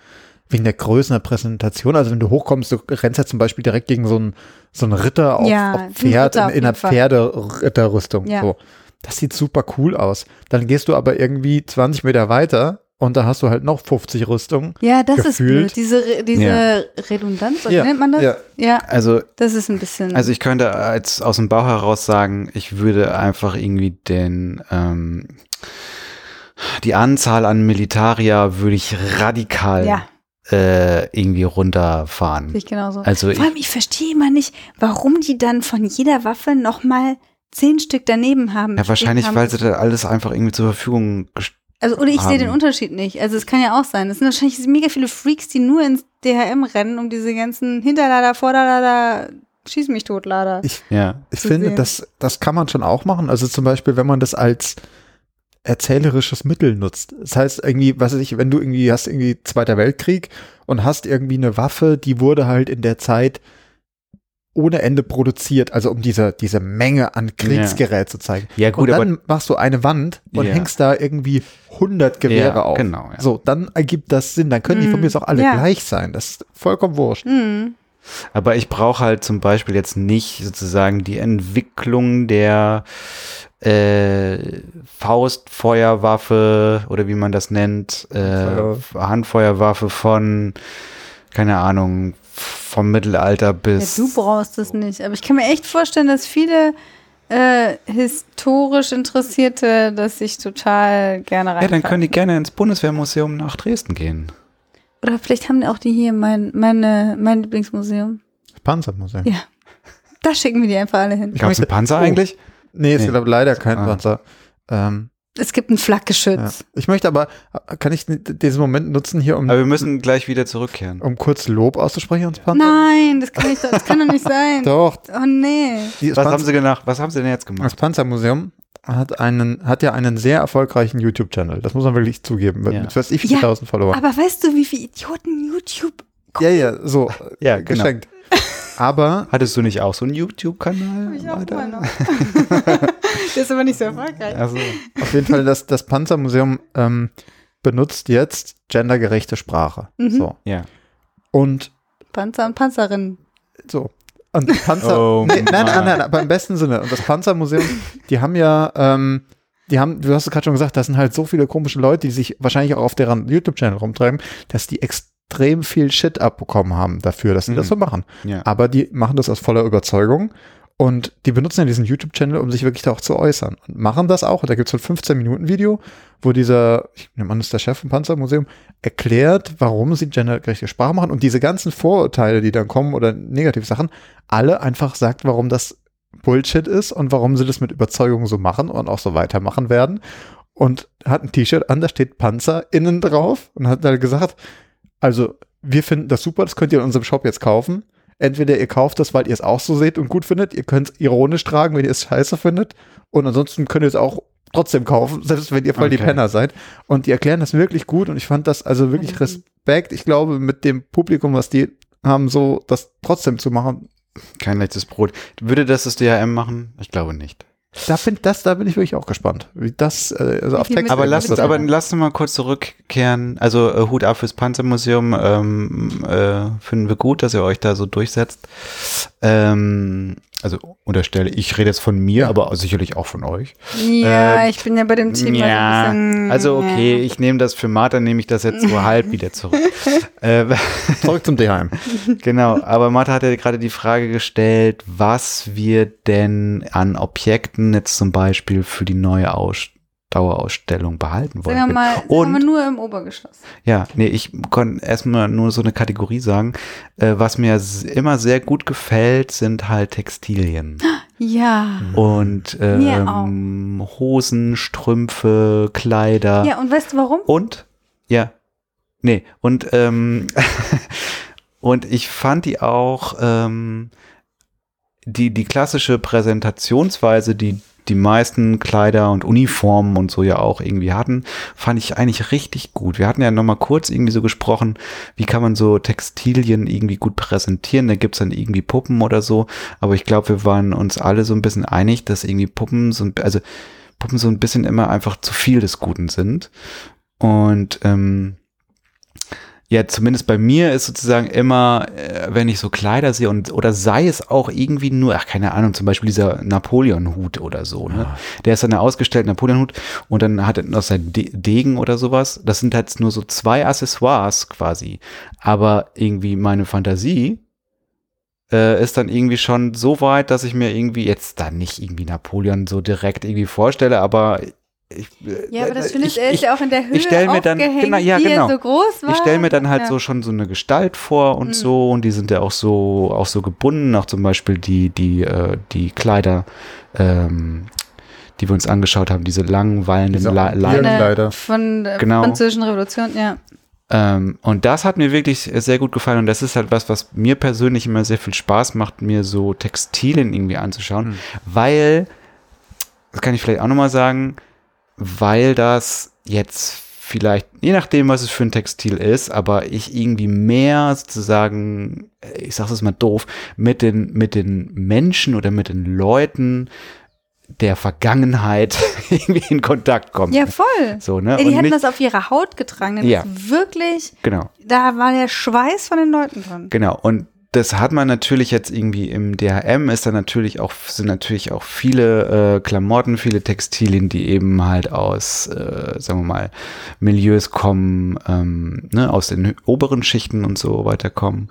wegen der Größen der Präsentation. Also wenn du hochkommst, du rennst ja zum Beispiel direkt gegen so einen, so einen Ritter auf, Ja, auf Pferd Ritter in, auf in einer. Pferderitterrüstung. Ja. So. Das sieht super cool aus. Dann gehst du aber irgendwie 20 Meter weiter und da hast du halt noch 50 Rüstungen. ja, das ist Gefühlt. blöd. Diese, diese Ja. Redundanz, oder Ja, nennt man das? ja. ja, Also, das ist ein bisschen. also ich könnte als aus dem Bauch heraus sagen, ich würde einfach irgendwie den ähm, die Anzahl an Militarier würde ich radikal ja. äh, irgendwie runterfahren. Sehe ich genauso. Also Vor allem, ich verstehe immer nicht, warum die dann von jeder Waffe nochmal zehn Stück daneben haben. Ja, wahrscheinlich, stehen weil haben. sie da alles einfach irgendwie zur Verfügung gestellt Also, oder ich sehe den. Unterschied nicht. Also, es kann ja auch sein. Es sind wahrscheinlich mega viele Freaks, die nur ins DHM rennen, um diese ganzen Hinterlader, Vorderlader, Schieß mich tot, Lader. Ich, Ja. ich finde, sehen. das, das kann man schon auch machen. Also zum Beispiel, wenn man das als erzählerisches Mittel nutzt. Das heißt irgendwie, was weiß ich, wenn du irgendwie hast irgendwie Zweiter Weltkrieg und hast irgendwie eine Waffe, die wurde halt in der Zeit ohne Ende produziert, also um diese, diese Menge an Kriegsgerät zu zeigen. Ja, gut, und dann aber- machst du eine Wand und Ja. hängst da irgendwie 100 Gewehre Ja, auf. genau, ja. So, dann ergibt das Sinn. Dann können die von mir aus auch alle Ja. gleich sein. Das ist vollkommen wurscht. Hm. Aber ich brauche halt zum Beispiel jetzt nicht sozusagen die Entwicklung der äh, Faustfeuerwaffe oder wie man das nennt, äh, Feuer- Handfeuerwaffe von, keine Ahnung, vom Mittelalter Ja, bis. du brauchst es nicht. Aber ich kann mir echt vorstellen, dass viele äh, historisch Interessierte das sich total gerne rein. ja, dann können die gerne ins Bundeswehrmuseum nach Dresden gehen. Oder vielleicht haben die auch die hier mein, meine, mein Lieblingsmuseum. Das Panzermuseum. Ja. Da schicken wir die einfach alle hin. Gab es einen Panzer Oh. eigentlich? Nee, es Nee. gibt leider kein Ah. Panzer. Ähm, Es gibt ein ja. Flakgeschütz. Ich möchte aber, kann ich diesen Moment nutzen hier, um, Aber wir müssen gleich wieder zurückkehren. um kurz Lob auszusprechen ans Panzer? Nein, das kann, nicht, das kann doch nicht sein. Doch. Oh nee. Die, Was Panzer, haben sie gemacht? Was haben sie denn jetzt gemacht? das Panzermuseum hat einen, hat ja einen sehr erfolgreichen YouTube-Channel. Das muss man wirklich zugeben. Mit, Ja. mit was ich, wie viele Ja, tausend Follower. Aber weißt du, wie viele Idioten YouTube Ja, ja, so. Ja, äh, genau. Geschenkt. Aber Hattest du nicht auch so einen YouTube-Kanal? Ich auch mal noch. Der ist aber nicht so erfolgreich. Also, auf jeden Fall, das, das Panzermuseum ähm, benutzt jetzt gendergerechte Sprache. Mhm. So. ja. Und Panzer und Panzerinnen. so. Und Panzer. Oh nee, nein, nein, nein, aber im besten Sinne. Und das Panzermuseum, die haben ja, ähm, die haben, du hast es gerade schon gesagt, das sind halt so viele komische Leute, die sich wahrscheinlich auch auf deren YouTube-Channel rumtreiben, dass die extrem viel Shit abbekommen haben dafür, dass sie das Mhm. so machen. ja. Aber die machen das aus voller Überzeugung und die benutzen ja diesen YouTube-Channel, um sich wirklich da auch zu äußern. Und machen das auch. Und da gibt es so ein 15-Minuten-Video, wo dieser, ich nehme an, das ist der Chef vom Panzermuseum, erklärt, warum sie gendergerechte Sprache machen und diese ganzen Vorurteile, die dann kommen oder Negativsachen, alle einfach sagt, warum das Bullshit ist und warum sie das mit Überzeugung so machen und auch so weitermachen werden. Und hat ein T-Shirt an, da steht Panzer innen drauf und hat dann gesagt, also wir finden das super, das könnt ihr in unserem Shop jetzt kaufen. Entweder ihr kauft das, weil ihr es auch so seht und gut findet, ihr könnt es ironisch tragen, wenn ihr es scheiße findet. Und ansonsten könnt ihr es auch trotzdem kaufen, selbst wenn ihr voll die Okay. Penner seid. Und die erklären das wirklich gut und ich fand das also wirklich Respekt. Ich glaube, mit dem Publikum, was die haben, so das trotzdem zu machen, Kein leichtes Brot. Würde das das DHM machen? Ich glaube nicht. Da, find, das, da bin ich wirklich auch gespannt. Wie das, äh, also auf Text. Aber lass uns, aber- lass uns mal kurz zurückkehren. Also äh, Hut ab fürs Panzermuseum. Ähm, äh, finden wir gut, dass ihr euch da so durchsetzt. Ähm, also unterstelle, ich rede jetzt von mir, aber sicherlich auch von euch. Ja, Äh, ich bin ja bei dem Thema Ja, so ein bisschen. also okay, ich nehme das für Martha, nehme ich das jetzt so halb wieder zurück. äh, Zurück zum DHM. Genau, aber Martha hat ja gerade die Frage gestellt, was wir denn an Objekten jetzt zum Beispiel für die neue Aus Dauerausstellung behalten wollen. Sagen wir mal, sagen wir Und mal nur im Obergeschoss. ja, nee, ich kann erstmal nur so eine Kategorie sagen. Äh, was mir immer sehr gut gefällt, sind halt Textilien. Ja. Und ähm, Hosen, Strümpfe, Kleider. Ja, und weißt du warum? Und, ja, nee, und, ähm, und ich fand die auch, ähm, die, die klassische Präsentationsweise, die die meisten Kleider und Uniformen und so ja auch irgendwie hatten, fand ich eigentlich richtig gut. Wir hatten ja noch mal kurz irgendwie so gesprochen, wie kann man so Textilien irgendwie gut präsentieren. Da gibt's dann irgendwie Puppen oder so. Aber ich glaube, wir waren uns alle so ein bisschen einig, dass irgendwie Puppen so, ein- also Puppen so ein bisschen immer einfach zu viel des Guten sind. Und ähm, ja, zumindest bei mir ist sozusagen immer, äh, wenn ich so Kleider sehe und oder sei es auch irgendwie nur, ach keine Ahnung, zum Beispiel dieser Napoleon-Hut oder so, ne? Der ist dann eine ausgestellte Napoleon-Hut und dann hat er noch sein De Degen oder sowas. Das sind jetzt nur so zwei Accessoires quasi. Aber irgendwie meine Fantasie äh, ist dann irgendwie schon so weit, dass ich mir irgendwie jetzt da nicht irgendwie Napoleon so direkt irgendwie vorstelle, aber ich, äh, Ja, aber das äh, Schöne ist, ich- er ich- ist ja auch in der Höhe stell mir dann- genau, ja, genau. so groß war. ich stelle mir dann halt ja. so schon so eine Gestalt vor und Mhm. so und die sind ja auch so auch so gebunden, auch zum Beispiel die die äh, die Kleider, ähm, die wir uns angeschaut haben, diese langen wallenden Diese La- Leinen. Von der- Kleider. Von der Genau. französischen Revolution, ja. Ähm, und das hat mir wirklich sehr gut gefallen und das ist halt was, was mir persönlich immer sehr viel Spaß macht, mir so Textilien irgendwie anzuschauen, Hm. weil, das kann ich vielleicht auch nochmal sagen, weil das jetzt vielleicht, je nachdem, was es für ein Textil ist, aber ich irgendwie mehr sozusagen, ich sag's es mal doof, mit den, mit den Menschen oder mit den Leuten der Vergangenheit irgendwie in Kontakt kommt. Ja, voll. So, ne? Die Und hätten das auf ihre Haut getragen. Ja. wirklich, genau. da war der Schweiß von den Leuten drin. Genau, und das hat man natürlich jetzt irgendwie im DHM ist da natürlich auch, sind natürlich auch viele äh, Klamotten, viele Textilien, die eben halt aus, äh, sagen wir mal, Milieus kommen, ähm, ne, aus den oberen Schichten und so weiter kommen.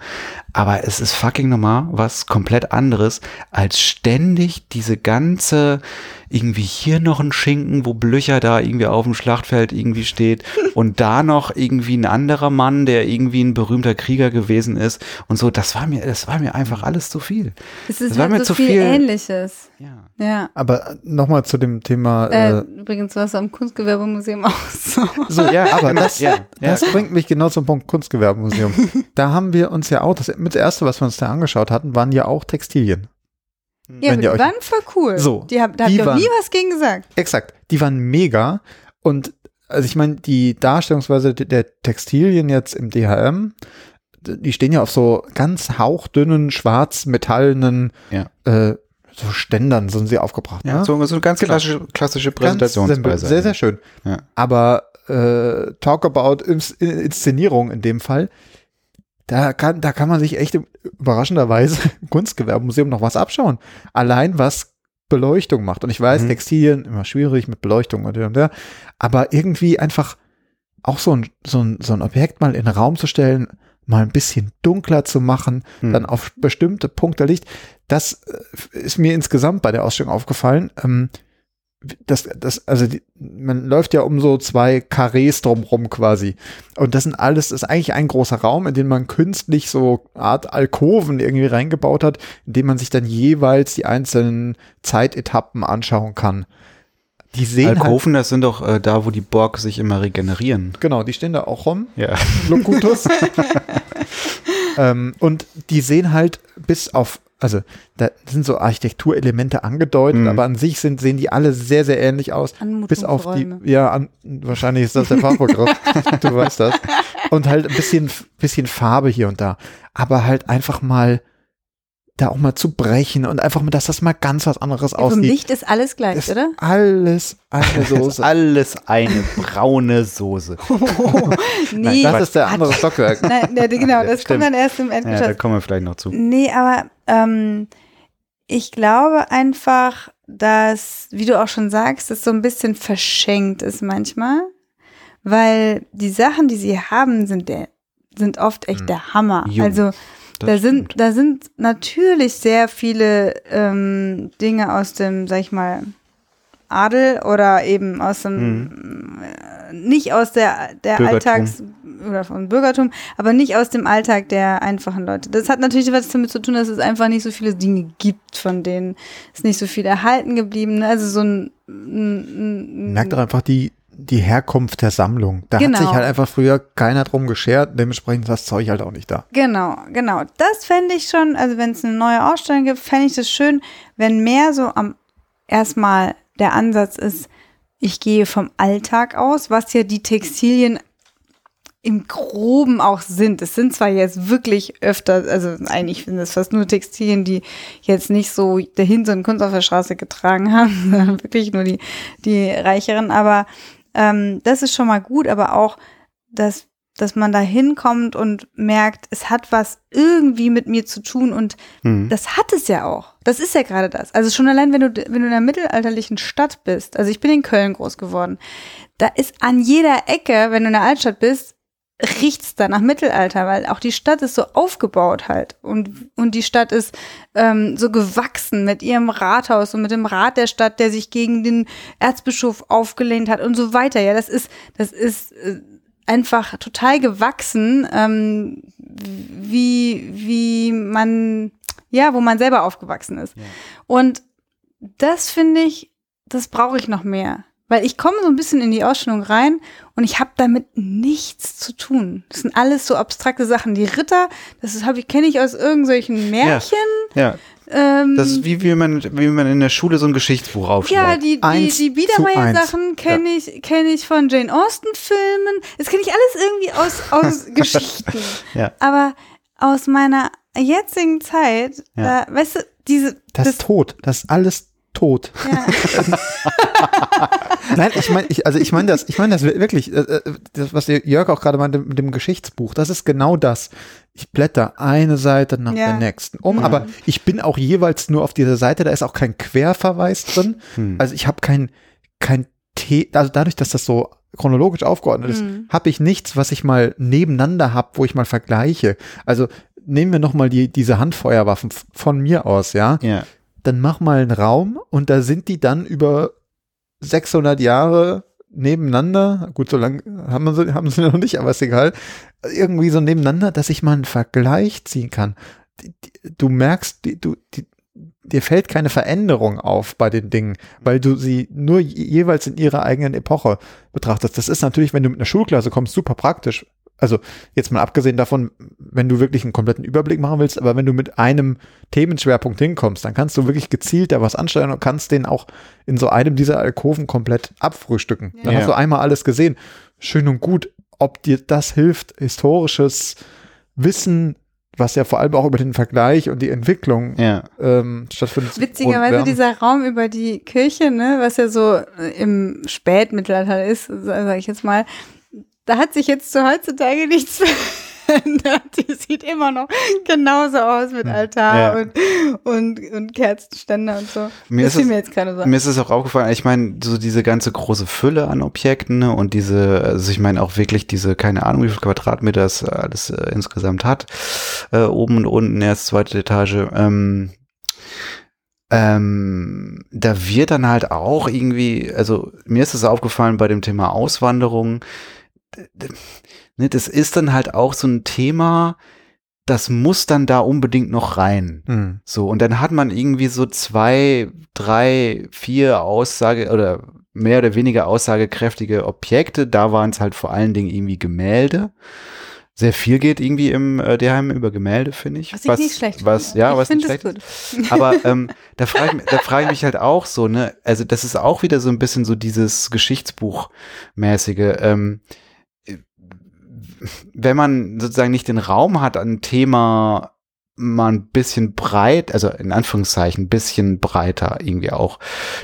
Aber es ist fucking normal was komplett anderes, als ständig diese ganze, irgendwie hier noch ein Schinken, wo Blöcher da irgendwie auf dem Schlachtfeld irgendwie steht und da noch irgendwie ein anderer Mann, der irgendwie ein berühmter Krieger gewesen ist und so, das war mir, das war mir einfach alles zu viel. Es ist Das war halt mir so zu viel, viel- Ähnliches. Ja. Ja. Aber nochmal zu dem Thema. Äh, Äh, übrigens, was am Kunstgewerbemuseum auch so. so, ja, aber genau, das, ja, ja. das bringt mich genau zum Punkt Kunstgewerbemuseum. da haben wir uns ja auch, das, mit das erste, was wir uns da angeschaut hatten, waren ja auch Textilien. Ja, aber Wenn die ihr euch- waren voll cool. So, Die hab, da hab die ich auch waren- nie was gegen gesagt. Exakt. Die waren mega. Und also ich meine, die Darstellungsweise de- der Textilien jetzt im DHM, die stehen ja auf so ganz hauchdünnen, schwarz metallenen Ja. äh, so Ständern sind sie aufgebracht. Ja, ne? so, so eine ganz Genau. klassische, klassische. Präsentationsweise. Sehr, sehr schön. Ja. Aber äh, Talk about Ins Inszenierung in dem Fall, da kann, da kann man sich echt überraschenderweise im Kunstgewerbemuseum noch was abschauen. Allein was Beleuchtung macht. Und ich weiß, Mhm. Textilien immer schwierig mit Beleuchtung und der und der, aber irgendwie einfach auch so ein, so ein, so ein Objekt mal in den Raum zu stellen, mal ein bisschen dunkler zu machen, Hm. dann auf bestimmte Punkte Licht. Das äh, ist mir insgesamt bei der Ausstellung aufgefallen. Ähm, das, das, also die, man läuft ja um so zwei Karrees drumrum quasi. Und das sind alles, das ist eigentlich ein großer Raum, in den man künstlich so Art Alkoven irgendwie reingebaut hat, in dem man sich dann jeweils die einzelnen Zeitetappen anschauen kann. Die sehen halt, Alkoven, das sind doch äh, da, wo die Borg sich immer regenerieren. genau, die stehen da auch rum. Ja. Locutus. ähm, und die sehen halt bis auf, also da sind so Architekturelemente angedeutet, Mhm. aber an sich sind, sehen die alle sehr, sehr ähnlich aus. Bis auf die, ja, an, wahrscheinlich ist das der Farbprogramm. du weißt das. Und halt ein bisschen, bisschen Farbe hier und da. Aber halt einfach mal da auch mal zu brechen und einfach mal, dass das mal ganz was anderes Ja, vom aussieht. Licht ist alles gleich, ist oder? alles eine Soße. alles eine braune Soße. nee, das ist der andere Stockwerk. Nein, ja, genau, das Stimmt. kommt dann erst im Ja, da kommen wir vielleicht noch zu. nee, aber ähm, ich glaube einfach, dass, wie du auch schon sagst, es so ein bisschen verschenkt ist manchmal, weil die Sachen, die sie haben, sind der sind oft echt Hm. der Hammer. Jo, also Das da sind, stimmt. da sind natürlich sehr viele ähm, Dinge aus dem, sag ich mal, Adel oder eben aus dem, äh, nicht aus der, der Bürgertum. Alltags- oder vom Bürgertum, aber nicht aus dem Alltag der einfachen Leute. Das hat natürlich was damit zu tun, dass es einfach nicht so viele Dinge gibt, von denen ist nicht so viel erhalten geblieben. ne? Also so ein, ein, ein Merkt doch einfach die, die Herkunft der Sammlung. Da Genau. hat sich halt einfach früher keiner drum geschert, dementsprechend ist das Zeug halt auch nicht da. Genau, genau. Das fände ich schon, also wenn es eine neue Ausstellung gibt, fände ich das schön, wenn mehr so am erstmal der Ansatz ist, ich gehe vom Alltag aus, was ja die Textilien im Groben auch sind. Es sind zwar jetzt wirklich öfter, also eigentlich sind es fast nur Textilien, die jetzt nicht so dahin so einen Kunst auf der Straße getragen haben, sondern wirklich nur die, die Reicheren. Aber ähm, das ist schon mal gut, aber auch, dass, dass man da hinkommt und merkt, es hat was irgendwie mit mir zu tun und Hm. das hat es ja auch. Das ist ja gerade das. Also schon allein, wenn du, wenn du in einer mittelalterlichen Stadt bist, also ich bin in Köln groß geworden, da ist an jeder Ecke, wenn du in der Altstadt bist, riecht's da nach Mittelalter, weil auch die Stadt ist so aufgebaut halt und, und die Stadt ist ähm, so gewachsen mit ihrem Rathaus und mit dem Rat der Stadt, der sich gegen den Erzbischof aufgelehnt hat und so weiter. Ja, das ist, das ist äh, einfach total gewachsen, ähm, wie, wie man, ja, wo man selber aufgewachsen ist. Ja. Und das finde ich, das brauche ich noch mehr. Weil ich komme so ein bisschen in die Ausstellung rein und ich habe damit nichts zu tun. Das sind alles so abstrakte Sachen. Die Ritter, das habe ich kenne ich aus irgendwelchen Märchen. Ja, Ähm, Das ist wie, wie, man, wie man in der Schule so ein Geschichtsbuch aufschlägt. ja, die, die, die Biedermeier-Sachen kenne ich, kenn ich von Jane Austen-Filmen. Das kenne ich alles irgendwie aus, aus Geschichten. Ja. Aber aus meiner jetzigen Zeit, Ja. da, weißt du, diese, Das ist tot. Das ist alles tot. ja, Nein, ich meine, ich, also ich meine das, ich meine das wirklich, äh, äh, das, was der Jörg auch gerade meinte mit dem Geschichtsbuch, das ist genau das. Ich blätter eine Seite nach Ja. der nächsten um, Ja. aber ich bin auch jeweils nur auf dieser Seite, da ist auch kein Querverweis drin. Hm. Also ich habe kein, kein The also dadurch, dass das so chronologisch aufgeordnet ist, Mhm. habe ich nichts, was ich mal nebeneinander habe, wo ich mal vergleiche. Also nehmen wir nochmal die, diese Handfeuerwaffen von mir aus, ja ja. dann mach mal einen Raum und da sind die dann über 600 Jahre nebeneinander. Gut, so lange haben sie, haben sie noch nicht, aber ist egal. Irgendwie so nebeneinander, dass ich mal einen Vergleich ziehen kann. Du merkst, du, die, dir fällt keine Veränderung auf bei den Dingen, weil du sie nur je- jeweils in ihrer eigenen Epoche betrachtest. Das ist natürlich, wenn du mit einer Schulklasse kommst, super praktisch. Also jetzt mal abgesehen davon, wenn du wirklich einen kompletten Überblick machen willst, aber wenn du mit einem Themenschwerpunkt hinkommst, dann kannst du wirklich gezielt da was ansteuern und kannst den auch in so einem dieser Alkoven komplett abfrühstücken. Dann Ja. hast du einmal alles gesehen. Schön und gut, ob dir das hilft, historisches Wissen, was ja vor allem auch über den Vergleich und die Entwicklung Ja. ähm, stattfindet. witzigerweise dieser Raum über die Kirche, ne, was ja so im Spätmittelalter ist, sage ich jetzt mal, da hat sich jetzt zu heutzutage nichts verändert. Die sieht immer noch genauso aus mit Altar Ja. und, und, und Kerzenständer und so. Mir das ist es- mir jetzt gerade so. Mir ist es auch aufgefallen, ich meine, so diese ganze große Fülle an Objekten ne, und diese, also ich meine auch wirklich diese, keine Ahnung, wie viel Quadratmeter das alles äh, insgesamt hat, äh, oben und unten, erst zweite Etage, ähm, ähm, da wird dann halt auch irgendwie, also mir ist es aufgefallen bei dem Thema Auswanderung, ne, das ist dann halt auch so ein Thema, das muss dann da unbedingt noch rein. Hm. So, und dann hat man irgendwie so zwei, drei, vier Aussage oder mehr oder weniger aussagekräftige Objekte. Da waren es halt vor allen Dingen irgendwie Gemälde. Sehr viel geht irgendwie im äh, Derheim über Gemälde, finde ich. was ich nicht schlecht was, finde. Ja, ich was nicht schlecht ist. gut. Aber ähm, da frage ich, mich- da frage ich mich halt auch so, ne, also das ist auch wieder so ein bisschen so dieses Geschichtsbuchmäßige. Ähm, wenn man sozusagen nicht den Raum hat, ein Thema mal ein bisschen breit, also in Anführungszeichen ein bisschen breiter irgendwie auch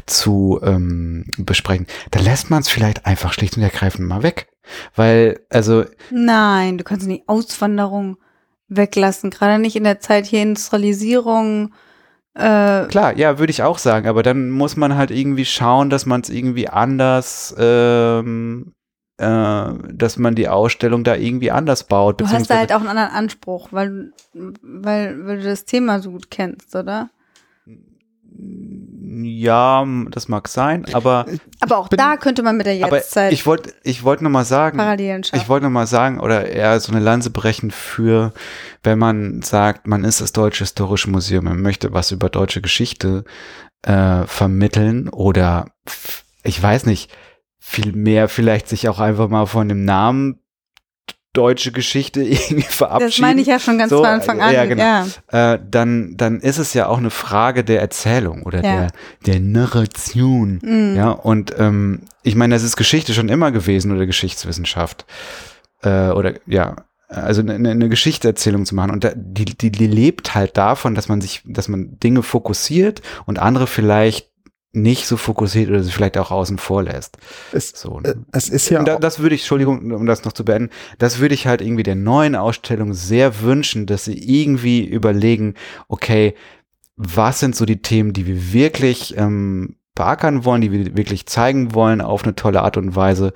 zu ähm, besprechen, dann lässt man es vielleicht einfach schlicht und ergreifend mal weg. Weil, also, Nein, du kannst nicht Auswanderung weglassen, gerade nicht in der Zeit hier Industrialisierung. Äh, Klar, ja, würde ich auch sagen, aber dann muss man halt irgendwie schauen, dass man es irgendwie anders, ähm, äh, dass man die Ausstellung da irgendwie anders baut. du hast da halt auch einen anderen Anspruch, weil, weil, weil du das Thema so gut kennst, oder? ja, das mag sein, aber, Aber auch bin- da könnte man mit der Jetztzeit ich wollte, ich wollte noch mal sagen, Parallelen schaffen. ich wollte noch mal sagen oder eher so eine Lanze brechen für, wenn man sagt, man ist das Deutsche Historische Museum, man möchte was über deutsche Geschichte äh, vermitteln oder ich weiß nicht, viel mehr vielleicht sich auch einfach mal von dem Namen deutsche Geschichte irgendwie verabschieden. das meine ich ja schon ganz So, von Anfang an. ja, Ja, genau. äh, dann, dann ist es ja auch eine Frage der Erzählung oder Ja. der, der Narration. Mhm. Ja, und ähm, ich meine, das ist Geschichte schon immer gewesen oder Geschichtswissenschaft. Äh, oder ja, also eine, eine Geschichteerzählung zu machen. Und da, die, die, die lebt halt davon, dass man sich, dass man Dinge fokussiert und andere vielleicht nicht so fokussiert oder sie vielleicht auch außen vor lässt. Es, So, äh, ne? es ist ja Und da, das würde ich, Entschuldigung, um das noch zu beenden, das würde ich halt irgendwie der neuen Ausstellung sehr wünschen, dass sie irgendwie überlegen, okay, was sind so die Themen, die wir wirklich ähm, beackern wollen, die wir wirklich zeigen wollen auf eine tolle Art und Weise.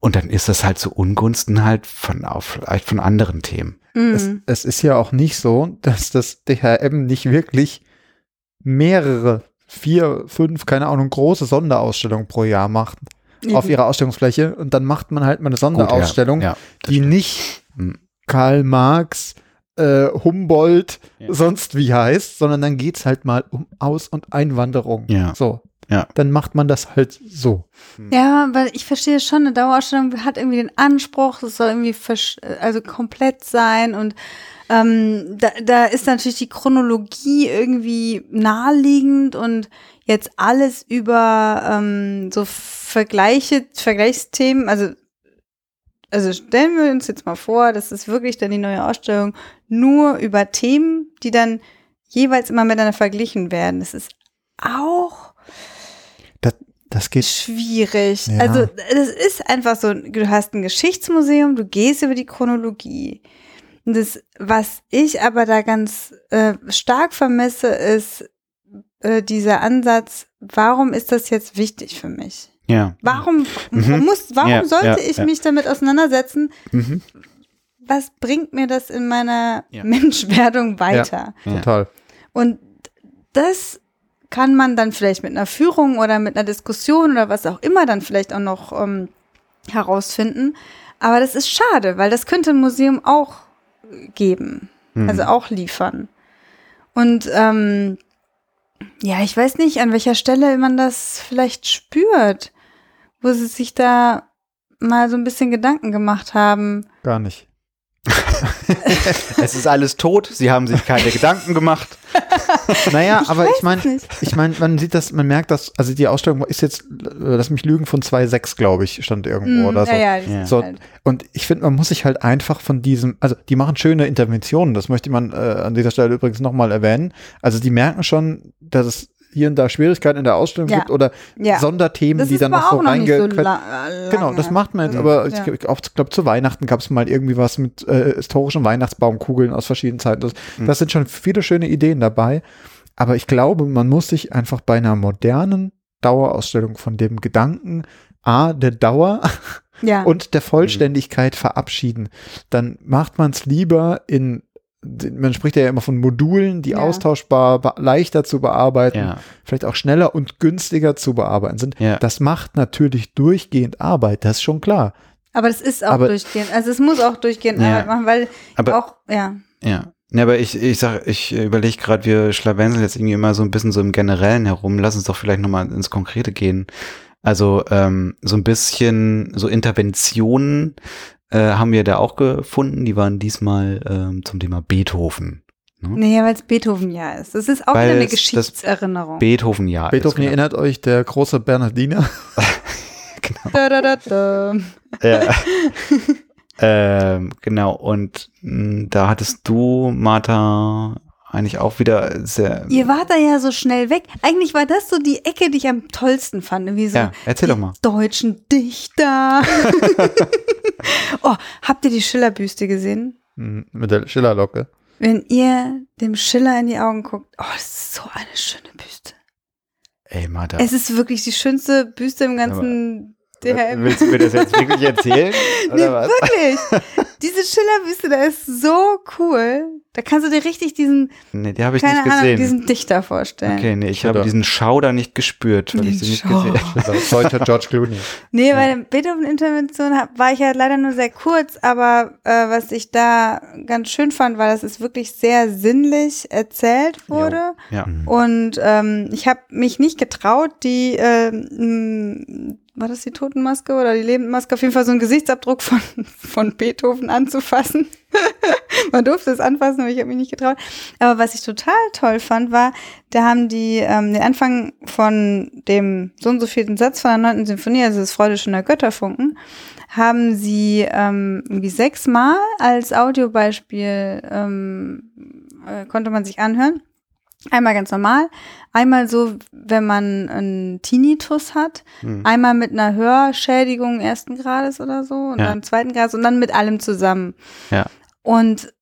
Und dann ist das halt zu Ungunsten halt von, auf, vielleicht von anderen Themen. es, Mhm. es ist ja auch nicht so, dass das DHM nicht wirklich mehrere, vier, fünf, keine Ahnung, große Sonderausstellungen pro Jahr macht auf ihrer Ausstellungsfläche und dann macht man halt mal eine Gut, ja, Sonderausstellung, ja, die stimmt. nicht Hm. Karl Marx, äh, Humboldt, Ja. sonst wie heißt, sondern dann geht's halt mal um Aus- und Einwanderung. Ja. So. Ja. dann macht man das halt so. Ja, weil ich verstehe schon, eine Dauerausstellung hat irgendwie den Anspruch, es soll irgendwie also komplett sein und ähm, da, da ist natürlich die Chronologie irgendwie naheliegend und jetzt alles über ähm, so Vergleiche, Vergleichsthemen, also also stellen wir uns jetzt mal vor, das ist wirklich dann die neue Ausstellung nur über Themen, die dann jeweils immer miteinander verglichen werden. Das ist auch Das geht. schwierig. Ja. Also das ist einfach so, du hast ein Geschichtsmuseum, du gehst über die Chronologie. Das, was ich aber da ganz äh, stark vermisse, ist äh, dieser Ansatz, warum ist das jetzt wichtig für mich? Ja. Warum Mhm. muss, warum Ja, sollte ja, ich ja. mich damit auseinandersetzen? Mhm. Was bringt mir das in meiner Ja. Menschwerdung weiter? Ja. Total. Und das kann man dann vielleicht mit einer Führung oder mit einer Diskussion oder was auch immer dann vielleicht auch noch ähm, herausfinden. Aber das ist schade, weil das könnte ein Museum auch geben, Mhm. also auch liefern. Und ähm, ja, ich weiß nicht, an welcher Stelle man das vielleicht spürt, wo sie sich da mal so ein bisschen Gedanken gemacht haben. Gar nicht. Es ist alles tot, sie haben sich keine Gedanken gemacht. Naja, aber ich meine, ich meine, man sieht das, man merkt das, also die Ausstellung ist jetzt, äh, lass mich lügen, von 2,6, glaube ich, stand irgendwo Mm, oder so. Ja, ja, So, halt- und ich finde, man muss sich halt einfach von diesem, also die machen schöne Interventionen, das möchte man äh, an dieser Stelle übrigens nochmal erwähnen. Also die merken schon, dass es hier und da Schwierigkeiten in der Ausstellung Ja. gibt oder ja. Sonderthemen, Das die dann noch so nicht so la Genau, das macht man jetzt, Mhm. aber Ja. ich glaube, zu Weihnachten gab es mal irgendwie was mit äh, historischen Weihnachtsbaumkugeln aus verschiedenen Zeiten. Das, Mhm. das sind schon viele schöne Ideen dabei. Aber ich glaube, man muss sich einfach bei einer modernen Dauerausstellung von dem Gedanken A, der Dauer Ja. und der Vollständigkeit verabschieden. Dann macht man es lieber in, man spricht ja immer von Modulen, die Ja. austauschbar, leichter zu bearbeiten, Ja. vielleicht auch schneller und günstiger zu bearbeiten sind. Ja. Das macht natürlich durchgehend Arbeit, das ist schon klar. Aber das ist auch Aber- durchgehend. Also es muss auch durchgehend Ja. Arbeit machen, weil Aber- auch, ja. Ja. Ja, aber ich, ich sag, ich überlege gerade, wir schlawenzeln jetzt irgendwie immer so ein bisschen so im Generellen herum. Lass uns doch vielleicht nochmal ins Konkrete gehen. Also ähm, so ein bisschen so Interventionen äh, haben wir da auch gefunden. Die waren diesmal ähm, zum Thema Beethoven. Nee, weil es Beethoven ja ist. Das ist auch Weil wieder eine Geschichtserinnerung. Beethoven ja. Beethoven ist, erinnert euch, der große Bernardiner. Da, da, da, da. Ja. ähm, genau. Und mh, da hattest du, Martha, eigentlich auch wieder sehr. Ihr wart da ja so schnell weg. Eigentlich war das so die Ecke, die ich am tollsten fand. Wie so ja, erzähl doch mal. deutschen Dichter. oh, habt ihr die Schillerbüste gesehen? Hm, Mit der Schillerlocke. Wenn ihr dem Schiller in die Augen guckt, oh, das ist so eine schöne Büste. Ey, Martha. Es ist wirklich die schönste Büste im ganzen DHM. Willst du mir das jetzt wirklich erzählen? Nee, wirklich. Diese Schillerbüste, da ist so cool. Da kannst du dir richtig diesen, Nee, die habe ich keine nicht Ahnung, gesehen. diesen Dichter vorstellen. okay, nee, ich habe diesen Schauder nicht gespürt, weil ich Den sie nicht Schauder. gesehen habe. Deutscher George Clooney. Nee, bei der Beethoven-Intervention war ich ja leider nur sehr kurz, aber äh, was ich da ganz schön fand, war, dass es wirklich sehr sinnlich erzählt wurde. Ja. Und ähm, ich habe mich nicht getraut, die, ähm, war das die Totenmaske oder die Lebendmaske, auf jeden Fall so einen Gesichtsabdruck von, von Beethoven anzufassen. Man durfte es anfassen, aber ich habe mich nicht getraut. Aber was ich total toll fand, war, da haben die ähm, den Anfang von dem so und so vierten Satz von der neunten Sinfonie, also das Freude schöner Götterfunken, haben sie ähm, irgendwie sechsmal als Audiobeispiel ähm, äh, konnte man sich anhören. Einmal ganz normal, einmal so, wenn man einen Tinnitus hat, Hm. einmal mit einer Hörschädigung ersten Grades oder so und Ja. dann zweiten Grades und dann mit allem zusammen. Ja. Und